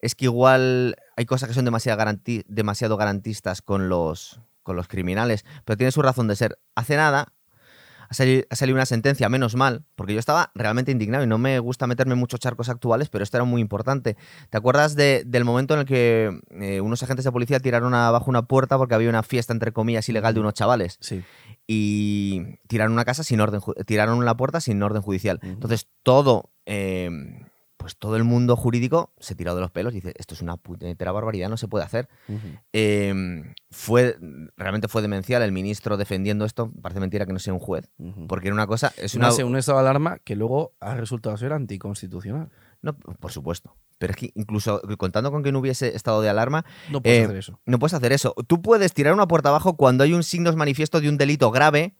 es que igual hay cosas que son demasiado, garanti- demasiado garantistas con los, con los criminales, pero tiene su razón de ser. Hace nada ha sali- ha salido una sentencia, menos mal, porque yo estaba realmente indignado y no me gusta meterme en muchos charcos actuales, pero esto era muy importante. ¿Te acuerdas de- del momento en el que eh, unos agentes de policía tiraron abajo una puerta porque había una fiesta, entre comillas, ilegal de unos chavales? Sí. y tiraron una casa sin orden, tiraron la puerta sin orden judicial. Entonces todo, eh, pues todo el mundo jurídico se tiró de los pelos y dice esto es una puñetera barbaridad, no se puede hacer. Eh, fue realmente fue demencial el ministro defendiendo esto. Parece mentira que no sea un juez, porque era una cosa es Una, una un estado de alarma que luego ha resultado ser anticonstitucional. no, por supuesto. Pero es que incluso contando con que no hubiese estado de alarma, No puedes Eh, hacer eso. No puedes hacer eso. Tú puedes tirar una puerta abajo cuando hay un signo manifiesto de un delito grave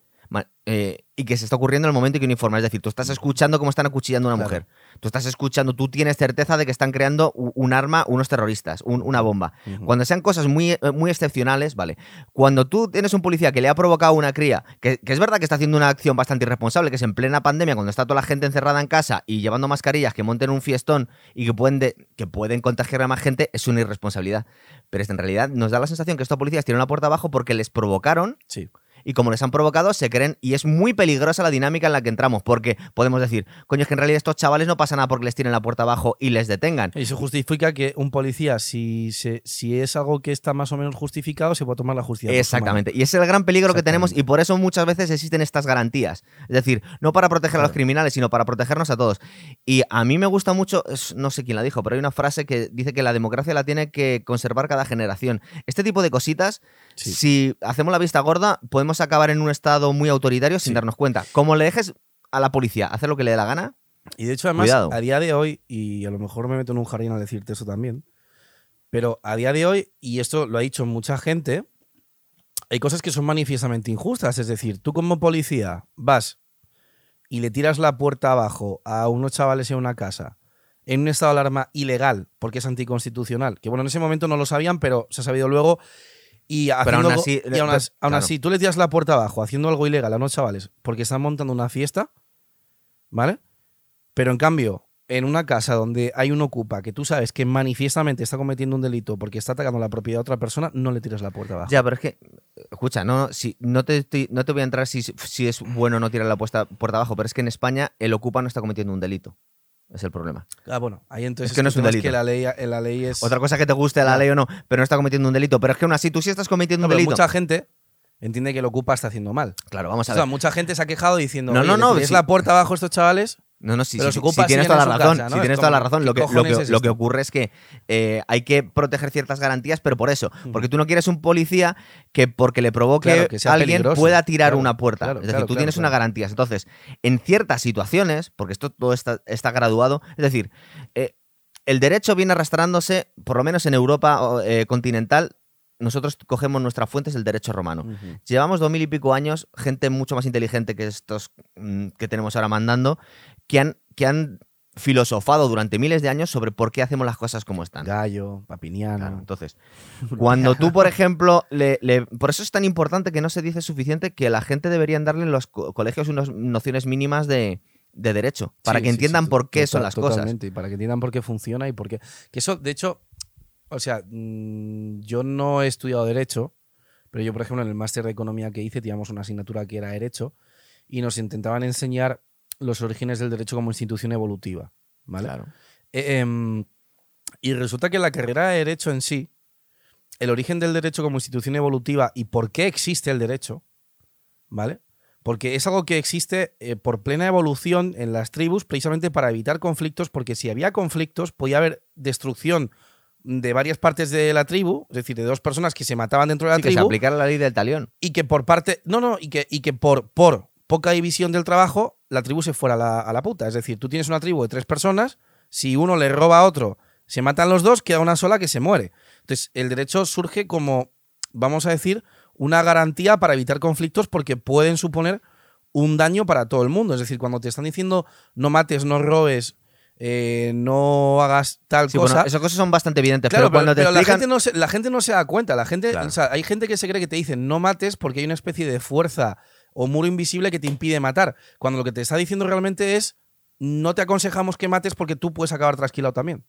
eh, y que se está ocurriendo en el momento que no informa. Es decir, tú estás escuchando cómo están acuchillando a una Claro. mujer. Tú estás escuchando, tú tienes certeza de que están creando un arma unos terroristas, un- una bomba. Cuando sean cosas muy, eh, muy excepcionales, vale. Cuando tú tienes un policía que le ha provocado una cría, que, que es verdad que está haciendo una acción bastante irresponsable, que es en plena pandemia, cuando está toda la gente encerrada en casa y llevando mascarillas, que monten un fiestón y que pueden, de- que pueden contagiar a más gente, es una irresponsabilidad. Pero en realidad nos da la sensación que estos policías tienen la puerta abajo porque les provocaron Sí. Y como les han provocado, se creen. Y es muy peligrosa la dinámica en la que entramos, porque podemos decir, coño, es que en realidad estos chavales no pasa nada porque les tiren la puerta abajo y les detengan. Y se justifica que un policía, si, se, si es algo que está más o menos justificado, se puede tomar la justicia. Exactamente. Y ese es el gran peligro que tenemos y por eso muchas veces existen estas garantías. Es decir, no para proteger a los criminales, sino para protegernos a todos. Y a mí me gusta mucho, no sé quién la dijo, pero hay una frase que dice que la democracia la tiene que conservar cada generación. Este tipo de cositas, Sí. si hacemos la vista gorda, podemos acabar en un estado muy autoritario sin Sí. darnos cuenta. Como le dejes a la policía hacer lo que le dé la gana. Y de hecho, además, Cuidado. a día de hoy, y a lo mejor me meto en un jardín al decirte eso también, pero a día de hoy, y esto lo ha dicho mucha gente, hay cosas que son manifiestamente injustas. Es decir, tú como policía vas y le tiras la puerta abajo a unos chavales en una casa en un estado de alarma ilegal porque es anticonstitucional. Que bueno, en ese momento no lo sabían, pero se ha sabido luego. Y, haciendo aún así- y aún, as- aún claro. así, tú le tiras la puerta abajo haciendo algo ilegal a unos chavales porque están montando una fiesta, ¿vale? Pero en cambio, en una casa donde hay un ocupa que tú sabes que manifiestamente está cometiendo un delito porque está atacando la propiedad de otra persona, no le tiras la puerta abajo. Ya, pero es que, escucha, no, si, no, te, no te voy a entrar si, si es bueno no tirar la puesta, puerta abajo, pero es que en España el ocupa no está cometiendo un delito. Es el problema. Ah, bueno, ahí entonces Es que no es un delito. que la ley, la ley es... Otra cosa que te guste la ley o no, pero no está cometiendo un delito. Pero es que aún así, tú sí estás cometiendo No, un pero delito. mucha gente entiende que el ocupa está haciendo mal. Claro, vamos a O sea, ver. mucha gente se ha quejado diciendo, No, no, no, Es la puerta abajo estos chavales. No, no, sí, ocupa sí, tienes toda la razón. casa, ¿no? tienes Es toda la razón. ¿qué Lo que, lo, que, es lo que ocurre es que eh, hay que proteger ciertas garantías, pero por eso. Porque tú no quieres un policía que porque le provoque Claro, a alguien pueda tirar Claro, una puerta. claro, es decir, tú tienes una claro. garantía. Entonces, en ciertas situaciones, porque esto todo está, está graduado, es decir, eh, el derecho viene arrastrándose, por lo menos en Europa eh, continental, nosotros cogemos nuestras fuentes del derecho romano. Llevamos dos mil y pico años, gente mucho más inteligente que estos mm, que tenemos ahora mandando, que han, que han filosofado durante miles de años sobre por qué hacemos las cosas como están. Gallo, Papiniano. Claro, entonces, cuando tú, por ejemplo, le, le- por eso es tan importante que no se dice suficiente que la gente deberían darle en los co- colegios unas nociones mínimas de, de derecho, para Sí, que entiendan sí, por qué total- son las cosas. Totalmente, y para que entiendan por qué funciona y por qué. Que eso, de hecho, o sea, mm, yo no he estudiado Derecho, pero yo, por ejemplo, en el máster de Economía que hice, teníamos una asignatura que era Derecho y nos intentaban enseñar los orígenes del derecho como institución evolutiva. ¿Vale? Claro. Eh, em, y resulta que la carrera de Derecho en sí, el origen del derecho como institución evolutiva y por qué existe el derecho, ¿vale? Porque es algo que existe eh, por plena evolución en las tribus precisamente para evitar conflictos, porque si había conflictos podía haber destrucción de varias partes de la tribu, es decir, de dos personas que se mataban dentro de la Sí, que se tribu aplicara la ley del talión. y que por parte. No, no, y que, y que por, por poca división del trabajo, la tribu se fuera a la, a la puta. Es decir, tú tienes una tribu de tres personas, si uno le roba a otro, se matan los dos, queda una sola que se muere. Entonces, el derecho surge como, vamos a decir, una garantía para evitar conflictos porque pueden suponer un daño para todo el mundo. Es decir, cuando te están diciendo no mates, no robes, eh, no hagas tal Sí, cosa. bueno, esas cosas son bastante evidentes, Claro, pero cuando te pero la, explican... gente no se, la gente no se da cuenta. La gente, Claro. o sea, hay gente que se cree que te dicen no mates porque hay una especie de fuerza o muro invisible que te impide matar. Cuando lo que te está diciendo realmente es no te aconsejamos que mates porque tú puedes acabar trasquilado también.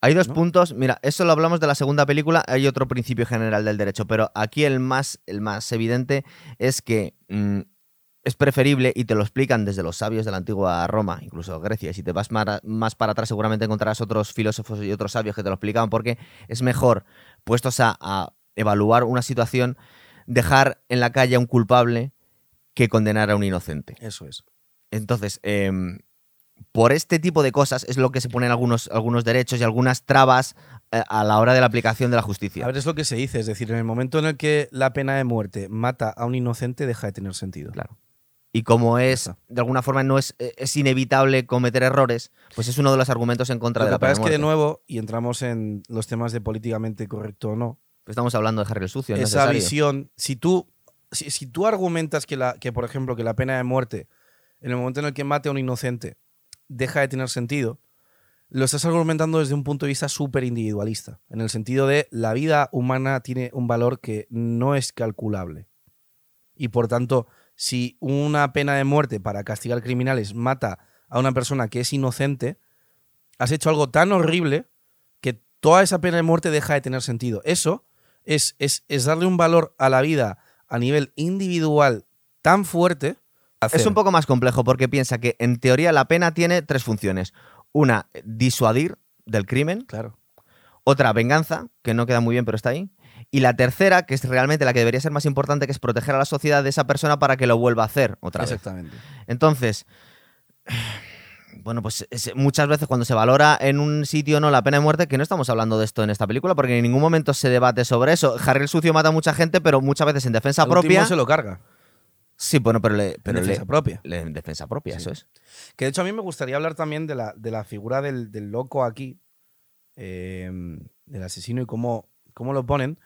Hay dos ¿no? puntos. Mira, eso lo hablamos de la segunda película. Hay otro principio general del derecho, pero aquí el más, el más evidente es que mm, es preferible, y te lo explican desde los sabios de la antigua Roma, incluso Grecia. Y si te vas más para atrás, seguramente encontrarás otros filósofos y otros sabios que te lo explicaban, porque es mejor, puestos a, a evaluar una situación, dejar en la calle a un culpable que condenar a un inocente. Eso es. Entonces, em, por este tipo de cosas es lo que se ponen algunos, algunos derechos y algunas trabas eh, a la hora de la aplicación de la justicia. A ver, es lo que se dice. Es decir, en el momento en el que la pena de muerte mata a un inocente, deja de tener sentido. Claro. Y como es, de alguna forma, no es, eh, es inevitable cometer errores, pues es uno de los argumentos en contra Lo de que la pena pasa es que, de nuevo, y entramos en los temas de políticamente correcto o no, Estamos hablando de Harry el Sucio, es esa necesario. visión, si tú, si, tú argumentas que, la, que, por ejemplo, que la pena de muerte, en el momento en el que mate a un inocente, deja de tener sentido, lo estás argumentando desde un punto de vista súper individualista, en el sentido de la vida humana tiene un valor que no es calculable. Y por tanto, si una pena de muerte para castigar criminales mata a una persona que es inocente, has hecho algo tan horrible que toda esa pena de muerte deja de tener sentido. Eso es, es, es darle un valor a la vida a nivel individual tan fuerte. Es un poco más complejo porque piensa que en teoría la pena tiene tres funciones. Una, disuadir del crimen. Claro. Otra, venganza, que no queda muy bien pero está ahí. Y la tercera, que es realmente la que debería ser más importante, que es proteger a la sociedad de esa persona para que lo vuelva a hacer otra vez. Exactamente. Entonces, bueno, pues es- muchas veces cuando se valora en un sitio no la pena de muerte, que no estamos hablando de esto en esta película, porque en ningún momento se debate sobre eso. Harry el Sucio mata a mucha gente, pero muchas veces en defensa Al propia. se lo carga. Sí, bueno, pero, le, pero en le- defensa propia. le- en defensa propia, Sí. eso es. Que de hecho a mí me gustaría hablar también de la, de la figura del, del loco aquí, eh, del asesino y cómo, cómo lo ponen.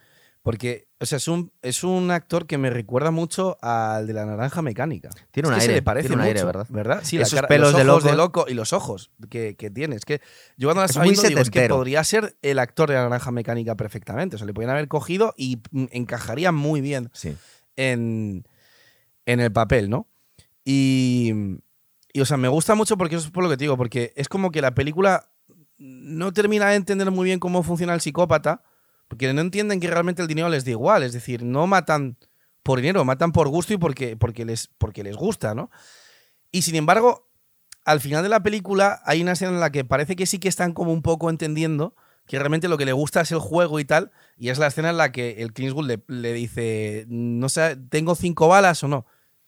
Porque, o sea, es un, es un actor que me recuerda mucho al de la naranja mecánica. Tiene Es un se aire, le parece tiene un aire, mucho, ¿verdad? Sí, Esos la cara- pelos los de ojos loco. loco y los ojos que, que tiene. Es que yo cuando la Es estaba muy viendo digo, es que podría ser el actor de la naranja mecánica perfectamente. O sea, le podían haber cogido y encajaría muy bien Sí. en, en el papel, ¿no? Y, y, o sea, me gusta mucho porque eso es por lo que te digo, porque es como que la película no termina de entender muy bien cómo funciona el psicópata, porque no entienden que realmente el dinero les da igual, es decir, no matan por dinero, matan por gusto y porque, porque, les, porque les gusta, ¿no? Y sin embargo, al final de la película hay una escena en la que parece que sí que están como un poco entendiendo que realmente lo que le gusta es el juego y tal, y es la escena en la que el Clint le dice, no sé, ¿tengo cinco balas o no?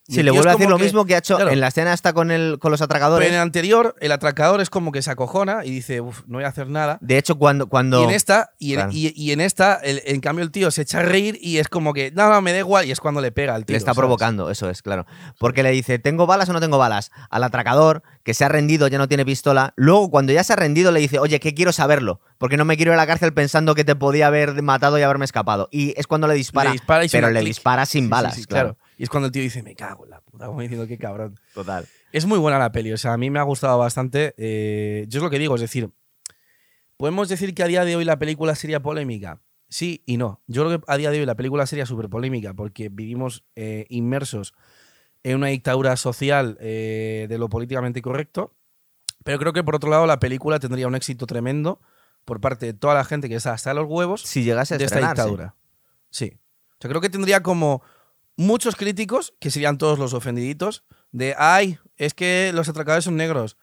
Sí, el le vuelve a decir lo que- mismo que ha hecho claro. en la escena esta con, el, con los Pero atracadores. en el anterior, el atracador es como que se acojona y dice, uff, no voy a hacer nada. De hecho, cuando. cuando Y en esta, y en, Claro. y- y en esta, el- en cambio, el tío se echa a reír y es como que, no, no, me da igual, y es cuando le pega al tío. le está ¿sabes? provocando, eso es, claro. Porque le dice, ¿tengo balas o no tengo balas? Al atracador, que se ha rendido, ya no tiene pistola. Luego, cuando ya se ha rendido, le dice, oye, que quiero saberlo. Porque no me quiero ir a la cárcel pensando que te podía haber matado y haberme escapado. Y es cuando le dispara. Le dispara y pero le dispara Sí, sin sí, balas, sí, claro. Y es cuando el tío dice, me cago en la puta, como diciendo, qué cabrón. Total. Es muy buena la peli, o sea, a mí me ha gustado bastante. Eh, yo es lo que digo, es decir, ¿podemos decir que a día de hoy la película sería polémica? Sí y no. Yo creo que a día de hoy la película sería súper polémica porque vivimos eh, inmersos en una dictadura social eh, de lo políticamente correcto. Pero creo que por otro lado la película tendría un éxito tremendo por parte de toda la gente que está hasta los huevos Si llegase a de esta dictadura. Sí. O sea, creo que tendría como muchos críticos, que serían todos los ofendiditos, de, ay, es que los atracadores son negros.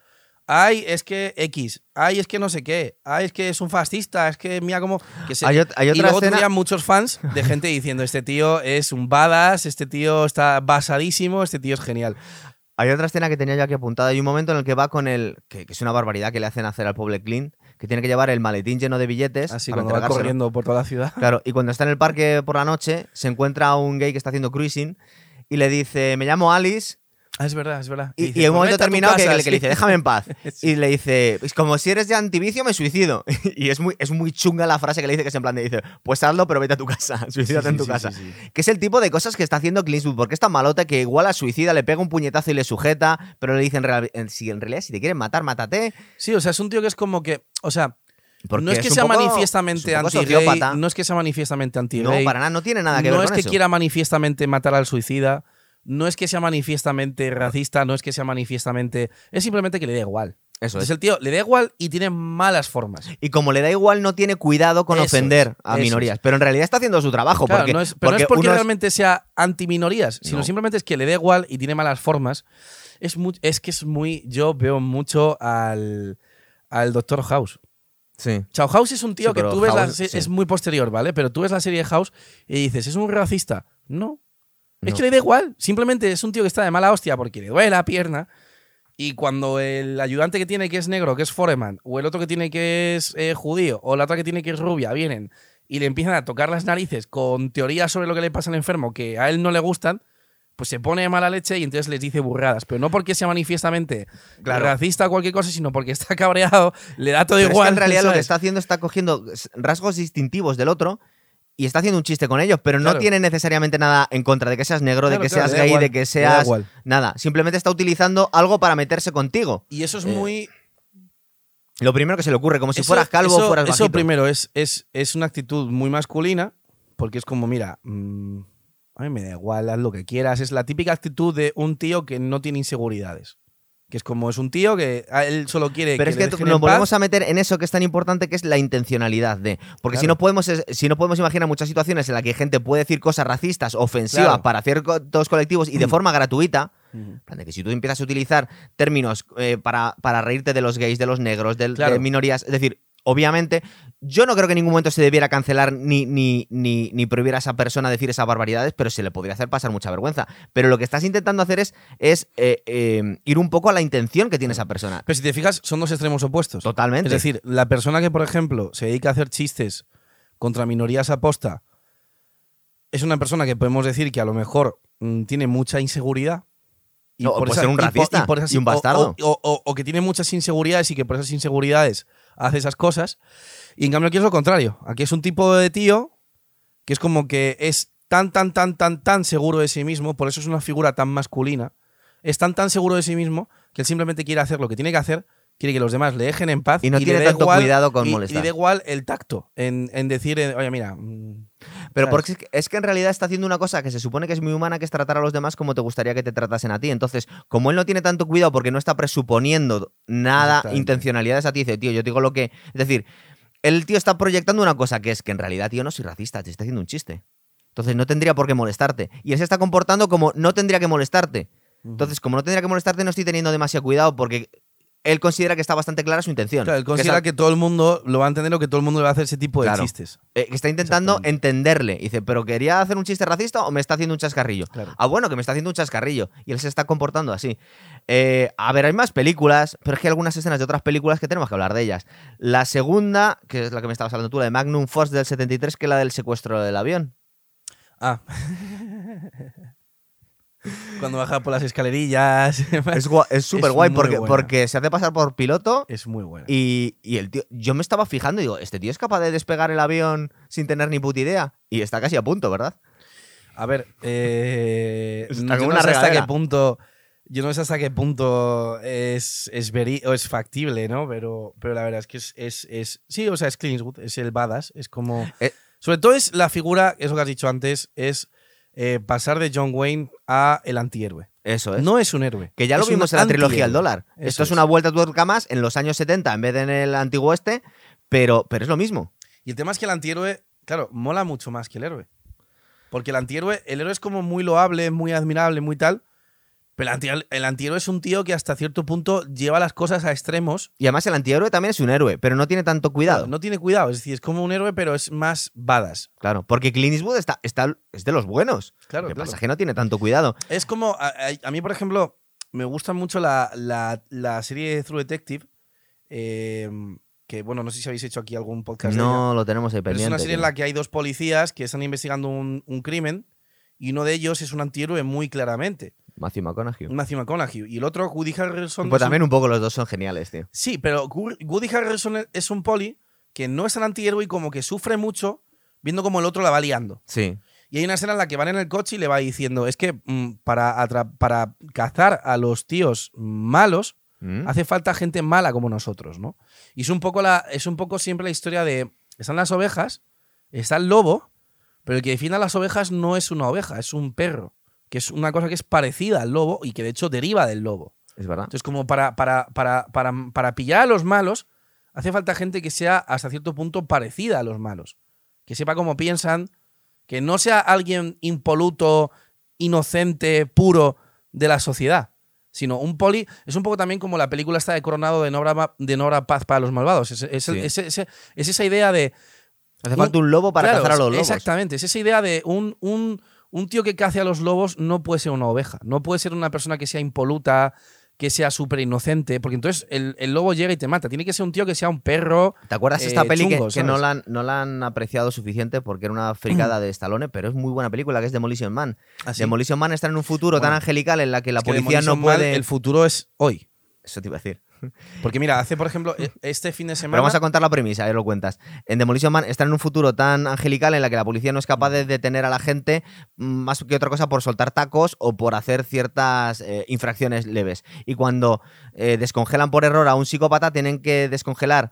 Ay, es que X. Ay, es que no sé qué. Ay, es que es un fascista. Es que mira cómo... Que se- Hay, hay y luego escena. muchos fans de gente diciendo, este tío es un badass, este tío está basadísimo, este tío es genial. Hay otra escena que tenía yo aquí apuntada. Hay un momento en el que va con el. Que, que es una barbaridad que le hacen hacer al pobre Clint, que tiene que llevar el maletín lleno de billetes. Así para cuando va corriendo por toda la ciudad. Claro, y cuando está en el parque por la noche, se encuentra a un gay que está haciendo cruising y le dice: Me llamo Alice. Ah, es verdad, es verdad. Y, dice, y en un "Pues momento vete a tu terminado que, casa", que le dice. Déjame en paz. Sí. Y le dice: "Es como si eres de antivicio, me suicido. y es muy, es muy chunga la frase que le dice, que es en plan de: dice, Pues hazlo, pero vete a tu casa. Suicídate Sí, en tu sí, casa. Que es el tipo de cosas que está haciendo Clint Eastwood, porque es tan malote que igual a suicida le pega un puñetazo y le sujeta, pero le dice: en, real- en- si en realidad, si te quieren matar, mátate. Sí, o sea, es un tío que es como que, o sea, Porque no es que sea poco- manifiestamente es sociópata. no es que sea manifiestamente No, anti-gay, para nada, no tiene nada que no ver es con que eso. quiera manifiestamente matar al suicida, no es que sea manifiestamente racista, no es que sea manifiestamente, es simplemente que le da igual. Eso Entonces es. el tío le da igual y tiene malas formas. Y como le da igual, no tiene cuidado con Eso ofender es, a minorías. es. Pero en realidad está haciendo su trabajo. Claro, porque, no es, pero no es porque realmente sea anti-minorías, sino No. simplemente es que le da igual y tiene malas formas. Es, es que es muy. Yo veo mucho al, al Doctor House. Sí. Chao, House es un tío Sí, que tú ves la House, se- sí. es muy posterior, ¿vale? Pero tú ves la serie de House y dices, ¿es un racista? No. Es No. que le da igual. Simplemente es un tío que está de mala hostia porque le duele la pierna. Y cuando el ayudante que tiene que es negro, que es Foreman, o el otro que tiene que es eh, judío, o la otra que tiene que es rubia, vienen y le empiezan a tocar las narices con teorías sobre lo que le pasa al enfermo que a él no le gustan, pues se pone de mala leche y entonces les dice burradas. Pero no porque sea manifiestamente Claro. racista o cualquier cosa, sino porque está cabreado, le da todo Pero es que igual. en realidad lo que está haciendo está cogiendo rasgos distintivos del otro y está haciendo un chiste con ellos, pero no tiene necesariamente nada en contra de que seas negro, de que claro, seas gay, igual, de que seas igual. nada. Simplemente está utilizando algo para meterse contigo. Y eso es Eh, muy. Lo primero que se le ocurre, como si eso- fueras calvo eso, o fueras Eso primero es, es, es una actitud muy masculina, porque es como, mira, mm, a mí me da igual, haz lo que quieras. Es la típica actitud de un tío que no tiene inseguridades. Que es como, es un tío que a él solo quiere Pero que es que nos volvemos a meter en eso que es tan importante, que es la intencionalidad de. Porque si no podemos, si no podemos imaginar muchas situaciones en las que gente puede decir cosas racistas, ofensivas Claro. para ciertos colectivos y de Mm. forma gratuita. Plan de que si tú empiezas a utilizar términos eh, para, para reírte de los gays, de los negros, de, Claro. minorías, es decir, obviamente, yo no creo que en ningún momento se debiera cancelar ni, ni, ni, ni prohibir a esa persona decir esas barbaridades, pero se le podría hacer pasar mucha vergüenza. Pero lo que estás intentando hacer es, es eh, eh, ir un poco a la intención que tiene esa persona. Pero si te fijas, son dos extremos opuestos. Totalmente. Es decir, la persona que, por ejemplo, se dedica a hacer chistes contra minorías aposta es una persona que podemos decir que a lo mejor mm, tiene mucha inseguridad. No, o por puede esa- ser un por- racista por esas- y un o- bastardo. O, o- o que tiene muchas inseguridades y que por esas inseguridades hace esas cosas. Y en cambio aquí es lo contrario. Aquí es un tipo de tío que es como que es tan, tan, tan, tan, tan seguro de sí mismo, por eso es una figura tan masculina, es tan, tan seguro de sí mismo que él simplemente quiere hacer lo que tiene que hacer, quiere que los demás le dejen en paz Y no tiene da tanto igual- cuidado con y- Y molestar. le da igual el tacto en, en decir, eh, oye, mira, mm, Pero ¿sabes? porque es que, en realidad está haciendo una cosa que se supone que es muy humana, que es tratar a los demás como te gustaría que te tratasen a ti. Entonces, como él no tiene tanto cuidado porque no está presuponiendo nada, intencionalidades a ti, dice, tío, yo te digo lo que. Es decir, el tío está proyectando una cosa que es que en realidad, tío, no soy racista, te está haciendo un chiste. Entonces no tendría por qué molestarte. Y él se está comportando como no tendría que molestarte. Entonces, como no tendría que molestarte, no estoy teniendo demasiado cuidado porque él considera que está bastante clara su intención. Claro, él considera que todo el mundo lo va a entender o que todo el mundo le va a hacer ese tipo de Claro. chistes. Eh, que está intentando entenderle. Dice, ¿pero quería hacer un chiste racista o me está haciendo un chascarrillo? Claro. Ah, bueno, que me está haciendo un chascarrillo. Y él se está comportando así. Eh, a ver, hay más películas, pero es que hay algunas escenas de otras películas que tenemos que hablar de ellas. La segunda, que es la que me estabas hablando tú, la de Magnum Force del 73, que es la del secuestro del avión. Ah. Cuando baja por las escalerillas. Es súper Es guay porque, buena. porque se hace pasar por piloto es muy buena. y, y el tío... Yo me estaba fijando y digo, ¿este tío es capaz de despegar el avión sin tener ni puta idea? Y está casi a punto, ¿verdad? A ver, eh, no, yo no sé hasta qué punto. Yo no sé hasta qué punto es, es, veri- o es factible, ¿no? Pero, pero la verdad es que es, es, es- Sí, o sea, es Clint Eastwood, es el badass. Es como. Eh. Sobre todo es la figura, eso que has dicho antes, es eh, pasar de John Wayne a el antihéroe. Eso es. No es un héroe. Que ya lo vimos en la trilogía del dólar. Eso Esto es, es. una vuelta de tuerca más en los años 70 en vez de en el antiguo este, pero, pero es lo mismo. Y el tema es que el antihéroe, claro, mola mucho más que el héroe. Porque el antihéroe, el héroe es como muy loable, muy admirable, muy tal. Pero el, anti- el antihéroe es un tío que hasta cierto punto lleva las cosas a extremos. Y además el antihéroe también es un héroe, pero no tiene tanto cuidado. No tiene cuidado. Es decir, es como un héroe, pero es más badass. Claro, porque Clint Eastwood está, está, es de los buenos. Claro, que claro. pasa es que no tiene tanto cuidado. Es como. A, mí, por ejemplo, me gusta mucho la, la- la serie de True Detective. eh, que, bueno, no sé si habéis hecho aquí algún podcast de ella. No lo tenemos ahí pendiente. es una serie en la que hay dos policías que están investigando un, un crimen y uno de ellos es un antihéroe muy claramente, Matthew McConaughey. Matthew McConaughey, y el otro, Woody Harrelson. Pues un- también un poco los dos son geniales, tío. Sí, pero Woody Harrelson es un poli que no es tan antihéroe y como que sufre mucho viendo como el otro la va liando. Sí. Y hay una escena en la que van en el coche y le va diciendo, es que mm, para, para cazar a los tíos malos, ¿Mm? hace falta gente mala como nosotros, ¿no? Y es un poco la es un poco siempre la historia de están las ovejas, está el lobo, pero el que define a las ovejas no es una oveja, es un perro, que es una cosa que es parecida al lobo y que de hecho deriva del lobo. Es verdad. Entonces, como para, para, para, para, para pillar a los malos, hace falta gente que sea hasta cierto punto parecida a los malos. Que sepa cómo piensan, que no sea alguien impoluto, inocente, puro de la sociedad. Sino un poli. Es un poco también como la película esta de Coronado de Nora, de Nora Paz para los malvados. Es, es Sí. es- es- es esa idea de. Hace falta un lobo para Claro, cazar a los lobos. Exactamente, es esa idea de un, un, un tío que cace a los lobos no puede ser una oveja, no puede ser una persona que sea impoluta, que sea súper inocente, porque entonces el, el lobo llega y te mata. Tiene que ser un tío que sea un perro. ¿Te acuerdas eh, esta peli que- chungo, que, no, la han, no la han apreciado suficiente porque era una fricada de Stallone, pero es muy buena película que es Demolition Man. Así. Demolition Man está en un futuro tan angelical en la que la Es que policía no Man, puede. El futuro es hoy. Eso te iba a decir. Porque mira, hace por ejemplo e- este fin de Pero semana. vamos a contar la premisa, ahí lo cuentas. En Demolition Man está en un futuro tan angelical en la que la policía no es capaz de detener a la gente mm, más que otra cosa por soltar tacos o por hacer ciertas eh, infracciones leves. Y cuando eh, descongelan por error a un psicópata, tienen que descongelar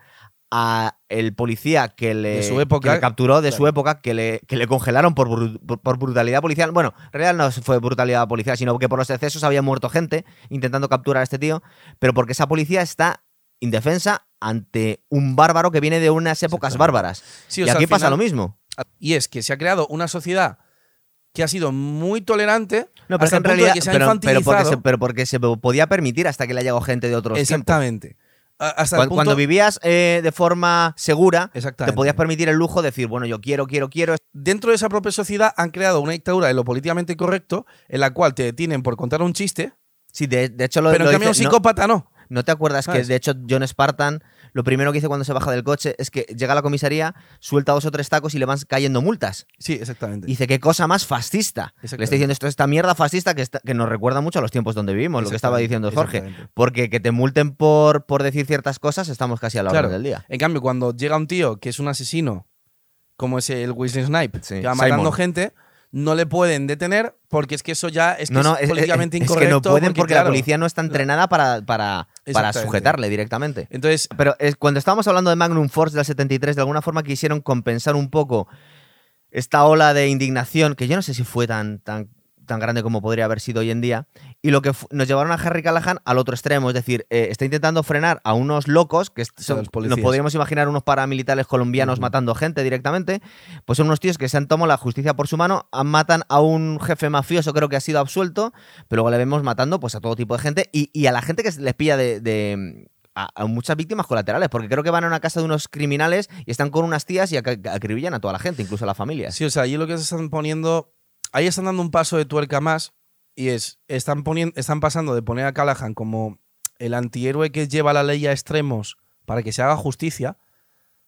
a el policía que le, De su época, que le capturó de su época, que le, que le congelaron por, por, por brutalidad policial. Bueno, en realidad no fue brutalidad policial, sino que por los excesos había muerto gente intentando capturar a este tío, pero porque esa policía está indefensa ante un bárbaro que viene de unas épocas bárbaras. Sí, y sea, aquí pasa final- lo mismo. Y es que se ha creado una sociedad que ha sido muy tolerante. No, pero hasta que en realidad, se ha pero, pero porque se, infantilizado. pero porque se podía permitir hasta que le ha llegado gente de otros. Exactamente. Hasta el Cuando, punto- cuando vivías eh, de forma segura, te podías permitir el lujo de decir, bueno, yo quiero, quiero, quiero. dentro de esa propia sociedad han creado una dictadura de lo políticamente correcto en la cual te detienen por contar un chiste, Sí, de, de hecho lo, pero en lo cambio dice- no- psicópata no. ¿No te acuerdas que, de hecho, John Spartan, lo primero que dice cuando se baja del coche es que llega a la comisaría, suelta dos o tres tacos y le van cayendo multas? Sí, exactamente. Dice, qué cosa más fascista. Le está diciendo esto, esta mierda fascista que, está- que nos recuerda mucho a los tiempos donde vivimos, lo que estaba diciendo Jorge. Porque que te multen por, por decir ciertas cosas, estamos casi a la hora del día. En cambio, cuando llega un tío que es un asesino, como es el Wesley Snipe, Sí, que va matando Simon. gente, no le pueden detener porque es que eso ya es, que no, no, es es, políticamente es- es incorrecto. que no pueden porque, la claro, policía no está entrenada para, para, para sujetarle directamente. Entonces, Pero es, cuando estábamos hablando de Magnum Force del 73, de alguna forma quisieron compensar un poco esta ola de indignación, que yo no sé si fue tan, tan, tan grande como podría haber sido hoy en día, y lo que nos llevaron a Harry Callahan al otro extremo, es decir, eh, está intentando frenar a unos locos, que son- nos podríamos imaginar unos paramilitares colombianos matando gente directamente, pues son unos tíos que se han tomado la justicia por su mano, matan a un jefe mafioso, creo que ha sido absuelto, pero luego le vemos matando pues a todo tipo de gente y, y a la gente que les pilla de- de, a, a muchas víctimas colaterales, porque creo que van a una casa de unos criminales y están con unas tías y ac- acribillan a toda la gente, incluso a la familia. sí, o sea, ahí lo que se están poniendo, ahí están dando un paso de tuerca más y es, están, poniendo, están pasando de poner a Callahan como el antihéroe que lleva la ley a extremos para que se haga justicia,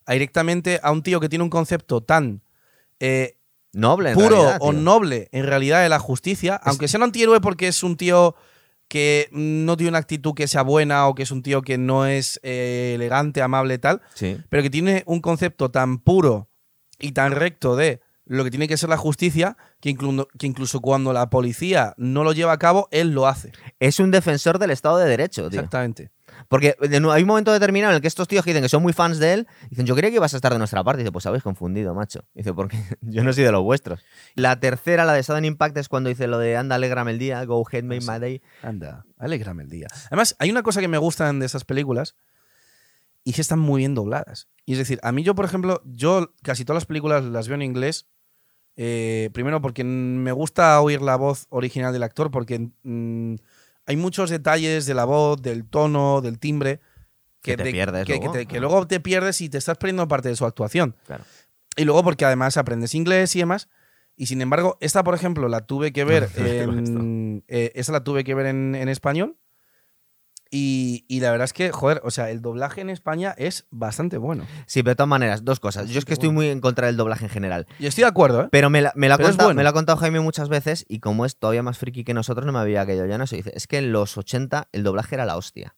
a directamente a un tío que tiene un concepto tan eh, Noble, puro realidad, o noble en realidad de la justicia, aunque sea un antihéroe porque es un tío que no tiene una actitud que sea buena o que es un tío que no es eh, elegante, amable, tal, Sí. pero que tiene un concepto tan puro y tan recto de lo que tiene que ser la justicia, que, inclu- que incluso cuando la policía no lo lleva a cabo, él lo hace. Es un defensor del Estado de Derecho, tío. Exactamente. Porque hay un momento determinado en el que estos tíos que dicen que son muy fans de él, dicen, yo creía que ibas a estar de nuestra parte. Y dice, pues habéis confundido, macho. Dice, porque yo no soy de los vuestros. La tercera, la de Sudden Impact, es cuando dice lo de anda, alégrame el día, go ahead, make my day. Anda, alégrame el día. Además, hay una cosa que me gustan de esas películas y que están muy bien dobladas. Y es decir, a mí yo, por ejemplo, yo casi todas las películas las veo en inglés. Eh, primero porque me gusta oír la voz original del actor porque hay muchos detalles de la voz, del tono, del timbre Que te pierdes que, que luego. te- que luego te pierdes y te estás perdiendo parte de su actuación. Claro. Y luego porque además aprendes inglés y demás. Y sin embargo, esta, por ejemplo, la tuve que ver en, eh, esa la tuve que ver en, en español. Y, y la verdad es que, joder, o sea, el doblaje en España es bastante bueno. Sí, pero de todas maneras, dos cosas. Yo es que estoy muy en contra del doblaje en general. Y estoy de acuerdo, ¿eh? Pero me, la, me lo ha Pero contado, bueno. me lo ha contado Jaime muchas veces y como es todavía más friki que nosotros, no me había caído ya no sé. Dice, es que en los 80 el doblaje era la hostia.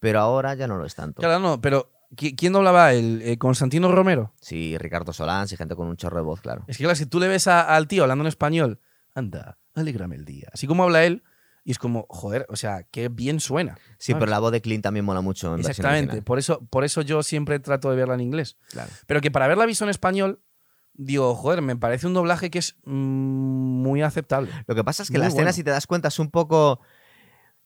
Pero ahora ya no lo es tanto. Claro, no, pero ¿qui- ¿quién doblaba? ¿El eh, Constantino Romero? Sí, Ricardo Solans y gente con un chorro de voz, claro. Es que claro, si tú le ves a- al tío hablando en español, anda, alégrame el día. Así como habla él, y es como, joder, o sea, qué bien suena. Sí, ¿sabes? pero la voz de Clint también mola mucho en Exactamente, por eso, por eso yo siempre trato de verla en inglés. Claro. Pero que para verla visto en español, digo, joder, me parece un doblaje que es mm, muy aceptable. Lo que pasa es que Muy la escena, bueno. si te das cuenta, es un poco.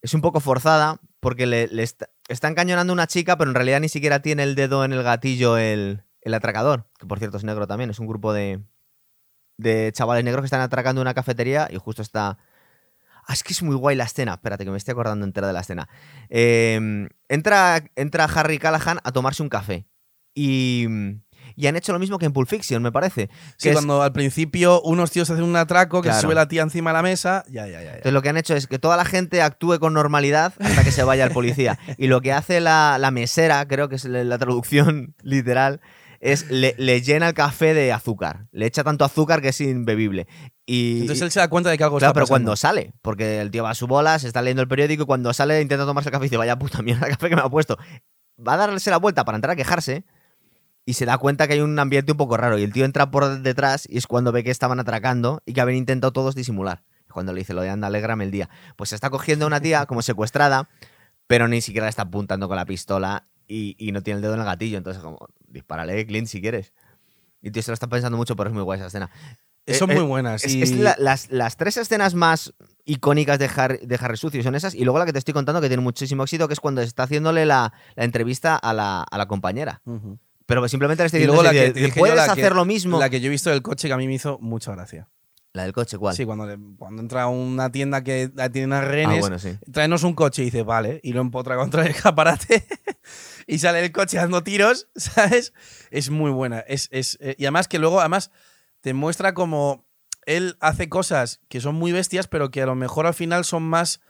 Es un poco forzada porque le, le está, está encañonando una chica, pero en realidad ni siquiera tiene el dedo en el gatillo el, el atracador. Que por cierto es negro también. Es un grupo de, de chavales negros que están atracando una cafetería y justo está. Ah, es que es muy guay la escena. Espérate, que me estoy acordando entera de la escena. Eh, entra, entra Harry Callahan a tomarse un café. Y, y han hecho lo mismo que en Pulp Fiction, me parece. Sí, que es- cuando al principio unos tíos hacen un atraco, que se Claro. sube la tía encima de la mesa, ya, ya, ya. ya. Entonces lo que han hecho es que toda la gente actúe con normalidad hasta que se vaya el policía. Y lo que hace la, la mesera, creo que es la la traducción literal, es le, le llena el café de azúcar. Le echa tanto azúcar que es imbebible. Y, Entonces él se da cuenta de que algo claro, está pero pasando. cuando sale, porque el tío va a su bola, se está leyendo el periódico y cuando sale intenta tomarse el café y dice, vaya puta mierda de café que me ha puesto. Va a darse la vuelta para entrar a quejarse y se da cuenta que hay un ambiente un poco raro. Y el tío entra por detrás y es cuando ve que estaban atracando y que habían intentado todos disimular. Cuando le dice lo de anda, alégrame el día. Pues se está cogiendo a una tía como secuestrada, pero ni siquiera le está apuntando con la pistola y, y no tiene el dedo en el gatillo. Entonces, como, dispárale, Clint, si quieres. Y el tío se lo está pensando mucho, pero es muy guay esa escena. Eh, Son Eh, muy eh, buenas. Es, y- es la- las, las tres escenas más icónicas de Harry, de Harry Sucio son esas. Y luego la que te estoy contando que tiene muchísimo éxito, que es cuando está haciéndole la, la entrevista a la, a la compañera. Pero simplemente le está Y diciendo, la "Oye, que puedes la que- hacer lo mismo. La que yo he visto del coche que a mí me hizo mucha gracia. La del coche, ¿cuál? Sí, cuando, le- cuando entra a una tienda que tiene unas ah, rehenes, bueno, sí. tráenos un coche y dice, vale, y lo empotra contra el escaparate y sale el coche dando tiros, ¿sabes? Es muy buena. Es, es, eh, y además que luego, además, te muestra como él hace cosas que son muy bestias, pero que a lo mejor al final son más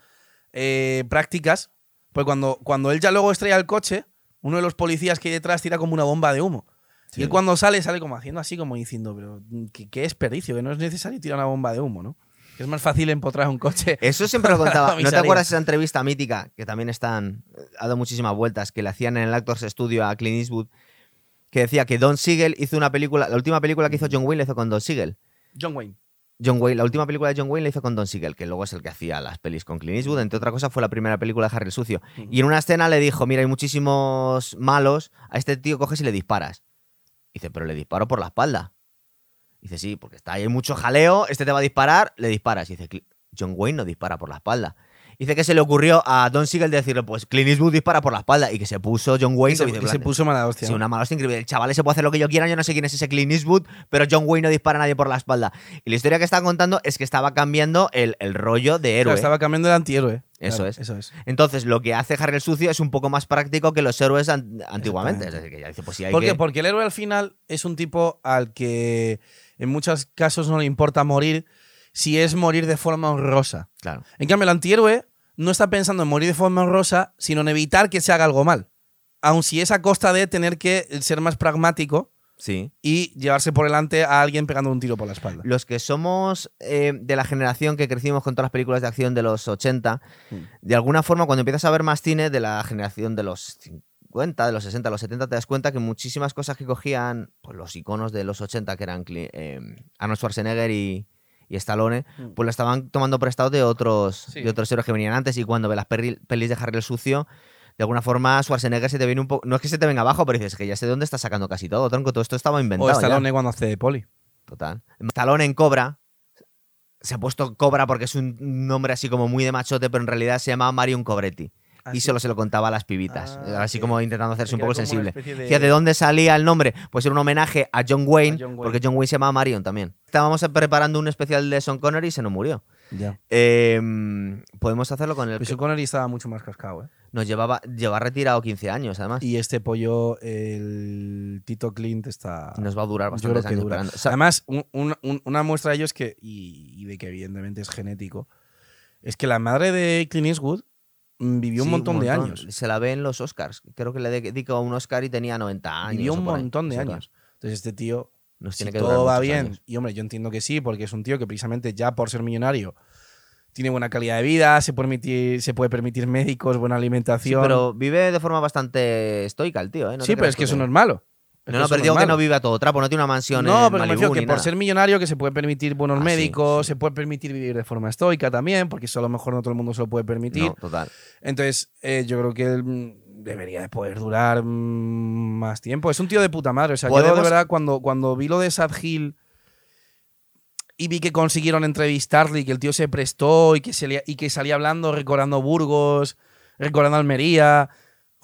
eh, prácticas. Pues cuando, cuando él ya luego estrella el coche, uno de los policías que hay detrás tira como una bomba de humo. Sí. Y él cuando sale, sale como haciendo así, como diciendo, pero qué, qué desperdicio, que no es necesario tirar una bomba de humo, ¿no? Que es más fácil empotrar un coche. Eso siempre lo contaba. ¿No te acuerdas esa entrevista mítica que también están ha dado muchísimas vueltas que le hacían en el Actors Studio a Clint Eastwood que decía que Don Siegel hizo una película, la última película que hizo John Wayne la hizo con Don Siegel. John Wayne. John Wayne, la última película de John Wayne la hizo con Don Siegel, que luego es el que hacía las pelis con Clint Eastwood, entre otras cosas fue la primera película de Harry el Sucio. Y en una escena le dijo, mira, hay muchísimos malos, a este tío coges y le disparas. Dice, pero le disparo por la espalda. Dice, sí, porque está ahí hay mucho jaleo, este te va a disparar, le disparas. Dice, "Cl- John Wayne no dispara por la espalda. Dice que se le ocurrió a Don Siegel decirle, pues Clint Eastwood dispara por la espalda y que se puso John Wayne. Y se, y se "Blan- puso mala hostia. Sí, una mala hostia increíble. El chaval ese puede hacer lo que yo quiera, yo no sé quién es ese Clint Eastwood, pero John Wayne no dispara a nadie por la espalda. Y la historia que están contando es que estaba cambiando el, el rollo de héroe. Claro, estaba cambiando el antihéroe. Eso Claro, es. Eso es. Entonces, lo que hace Harry el Sucio es un poco más práctico que los héroes an- antiguamente. Es decir, que ya dice, pues hay ¿Por qué? que... Porque el héroe al final es un tipo al que en muchos casos no le importa morir si es morir de forma honrosa. Claro. En cambio, el antihéroe no está pensando en morir de forma honrosa, sino en evitar que se haga algo mal. Aun si es a costa de tener que ser más pragmático Sí. y llevarse por delante a alguien pegando un tiro por la espalda. Los que somos eh, de la generación que crecimos con todas las películas de acción de los 80, Mm. de alguna forma, cuando empiezas a ver más cine de la generación de los 50, de los 60 a los 70, te das cuenta que muchísimas cosas que cogían pues, los iconos de los 80, que eran eh, Arnold Schwarzenegger y, y Stallone, Mm. pues lo estaban tomando prestado de otros, Sí. de otros héroes que venían antes. Y cuando ves las pelis de Harry el Sucio, de alguna forma Schwarzenegger se te viene un poco. No es que se te venga abajo, pero dices que ya sé de dónde está sacando casi todo, tronco. Todo esto estaba O inventado. ya. Stallone cuando hace de poli. Total. Stallone en Cobra. Se ha puesto Cobra porque es un nombre así como muy de machote, pero en realidad se llamaba Marion Cobretti. Y solo se lo contaba a las pibitas. Ah, así como intentando hacerse un poco sensible. de- ¿de dónde salía el nombre? Pues era un homenaje a John Wayne, A John Wayne. porque John Wayne se llamaba Marion también. Estábamos preparando un especial de Sean Connery y se nos murió. Ya. Eh, podemos hacerlo con el Pero Sean Connery estaba mucho más cascado, ¿eh? nos llevaba, lleva retirado 15 años, además. Y este pollo, el Tito Clint está. nos va a durar bastantes que años dura. esperando. O sea, Además, un- un- un- una muestra de ello es que, y, y de que evidentemente es genético, es que la madre de Clint Eastwood vivió un montón de años. Se la ve en los Oscars. Creo que le dedicó un Oscar y tenía 90 años. Vivió un montón de años. Entonces, este tío, Nos si tiene que todo va bien, años. y hombre, yo entiendo que sí, porque es un tío que precisamente ya por ser millonario tiene buena calidad de vida, se puede permitir, se puede permitir médicos, buena Sí, alimentación. pero vive de forma bastante estoica el tío, ¿eh? No sí, pero es que eso no es malo. No, no, pero digo que no vive a todo trapo, no tiene una mansión No, en pero Malibu que ni por nada. ser millonario que se puede permitir buenos Ah, médicos, sí. se puede permitir vivir de forma estoica también, porque eso a lo mejor no todo el mundo se lo puede permitir. No, total. Entonces, eh, yo creo que mm, debería de poder durar mm, más tiempo. Es un tío de puta madre. O sea, yo de verdad, cuando, cuando vi lo de Sad Hill y vi que consiguieron entrevistarle y que el tío se prestó y que, se le- y que salía hablando, recordando Burgos, recordando Almería.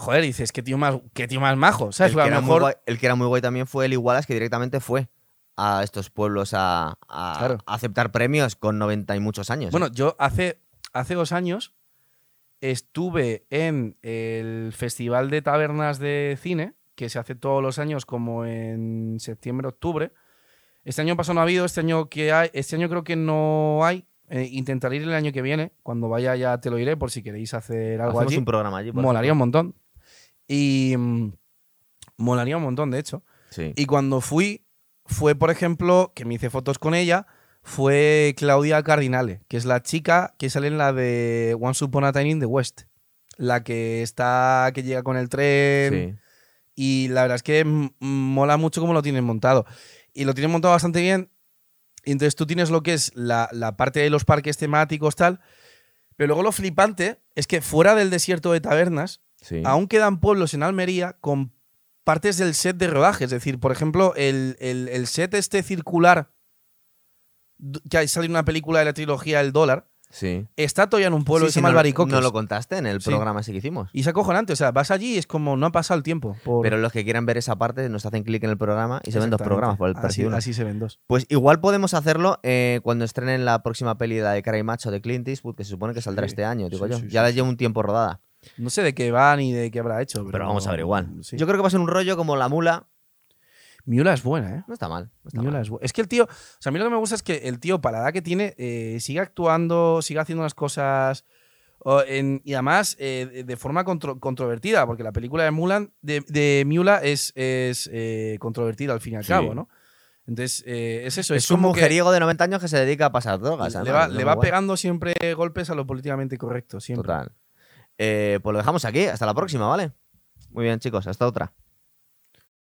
Joder, dices, qué tío más, qué tío más majo. ¿Sabes? El A que, lo era muy mejor guay, el que era muy guay también fue el Igualas, que directamente fue a estos pueblos a, a- Claro. a aceptar premios con 90 y muchos años. ¿eh? Bueno, yo hace, hace dos años estuve en el Festival de Tabernas de Cine, que se hace todos los años como en septiembre, octubre. Este año pasado no ha habido, este año que hay, este año creo que no hay. Eh, intentaré ir el año que viene. Cuando vaya ya te lo iré por si queréis hacer algo Hacemos allí. un programa allí. Molaría un montón. Y mm, molaría un montón, de hecho. Sí. Y cuando fui, fue, por ejemplo, que me hice fotos con ella, fue Claudia Cardinale, que es la chica que sale en la de Once Upon a Time in the West. La que está, que llega con el tren. Sí. Y la verdad es que mola mucho cómo lo tienen montado. Y lo tienen montado bastante bien. Y entonces tú tienes lo que es la, la parte de los parques temáticos, tal. Pero luego lo flipante es que fuera del desierto de tabernas, Sí. aún quedan pueblos en Almería con partes del set de rodaje. Es decir, por ejemplo, el, el- el set este circular que hay- sale en una película de la trilogía El Dólar, Sí. está todavía en un pueblo Sí, que sí, se llama no, Albaricoques. no lo contaste en el Sí. programa ese que hicimos. y es acojonante. O sea, vas allí y es como no ha pasado el tiempo. por- Pero los que quieran ver esa parte nos hacen clic en el programa y se ven dos programas por el así, así se ven dos. Pues igual podemos hacerlo eh, cuando estrenen la próxima peli de Cara y Macho de Clint Eastwood, que se supone que saldrá Sí, este año, digo sí, yo. sí, ya sí, la llevo un tiempo rodada. No sé de qué va ni de qué habrá hecho. Pero, Pero vamos a ver igual. Sí. Yo creo que va a ser un rollo como la mula. Miura es buena, ¿eh? No está mal. no está Miura mal. es, que el tío, o sea, a mí lo que me gusta es que el tío, para la edad que tiene, eh, sigue actuando, sigue haciendo las cosas en- y además eh, de- forma contro- controvertida, porque la película de Mulan, de, de Miula es, es eh, controvertida al fin y al Sí. cabo, ¿no? Entonces, eh, es eso, es, Es un mujeriego de 90 años que se dedica a pasar drogas. le además, va, le va pegando siempre golpes a lo políticamente correcto, siempre. Total. Eh, pues lo dejamos aquí. Hasta la próxima, ¿vale? Muy bien, chicos. Hasta otra.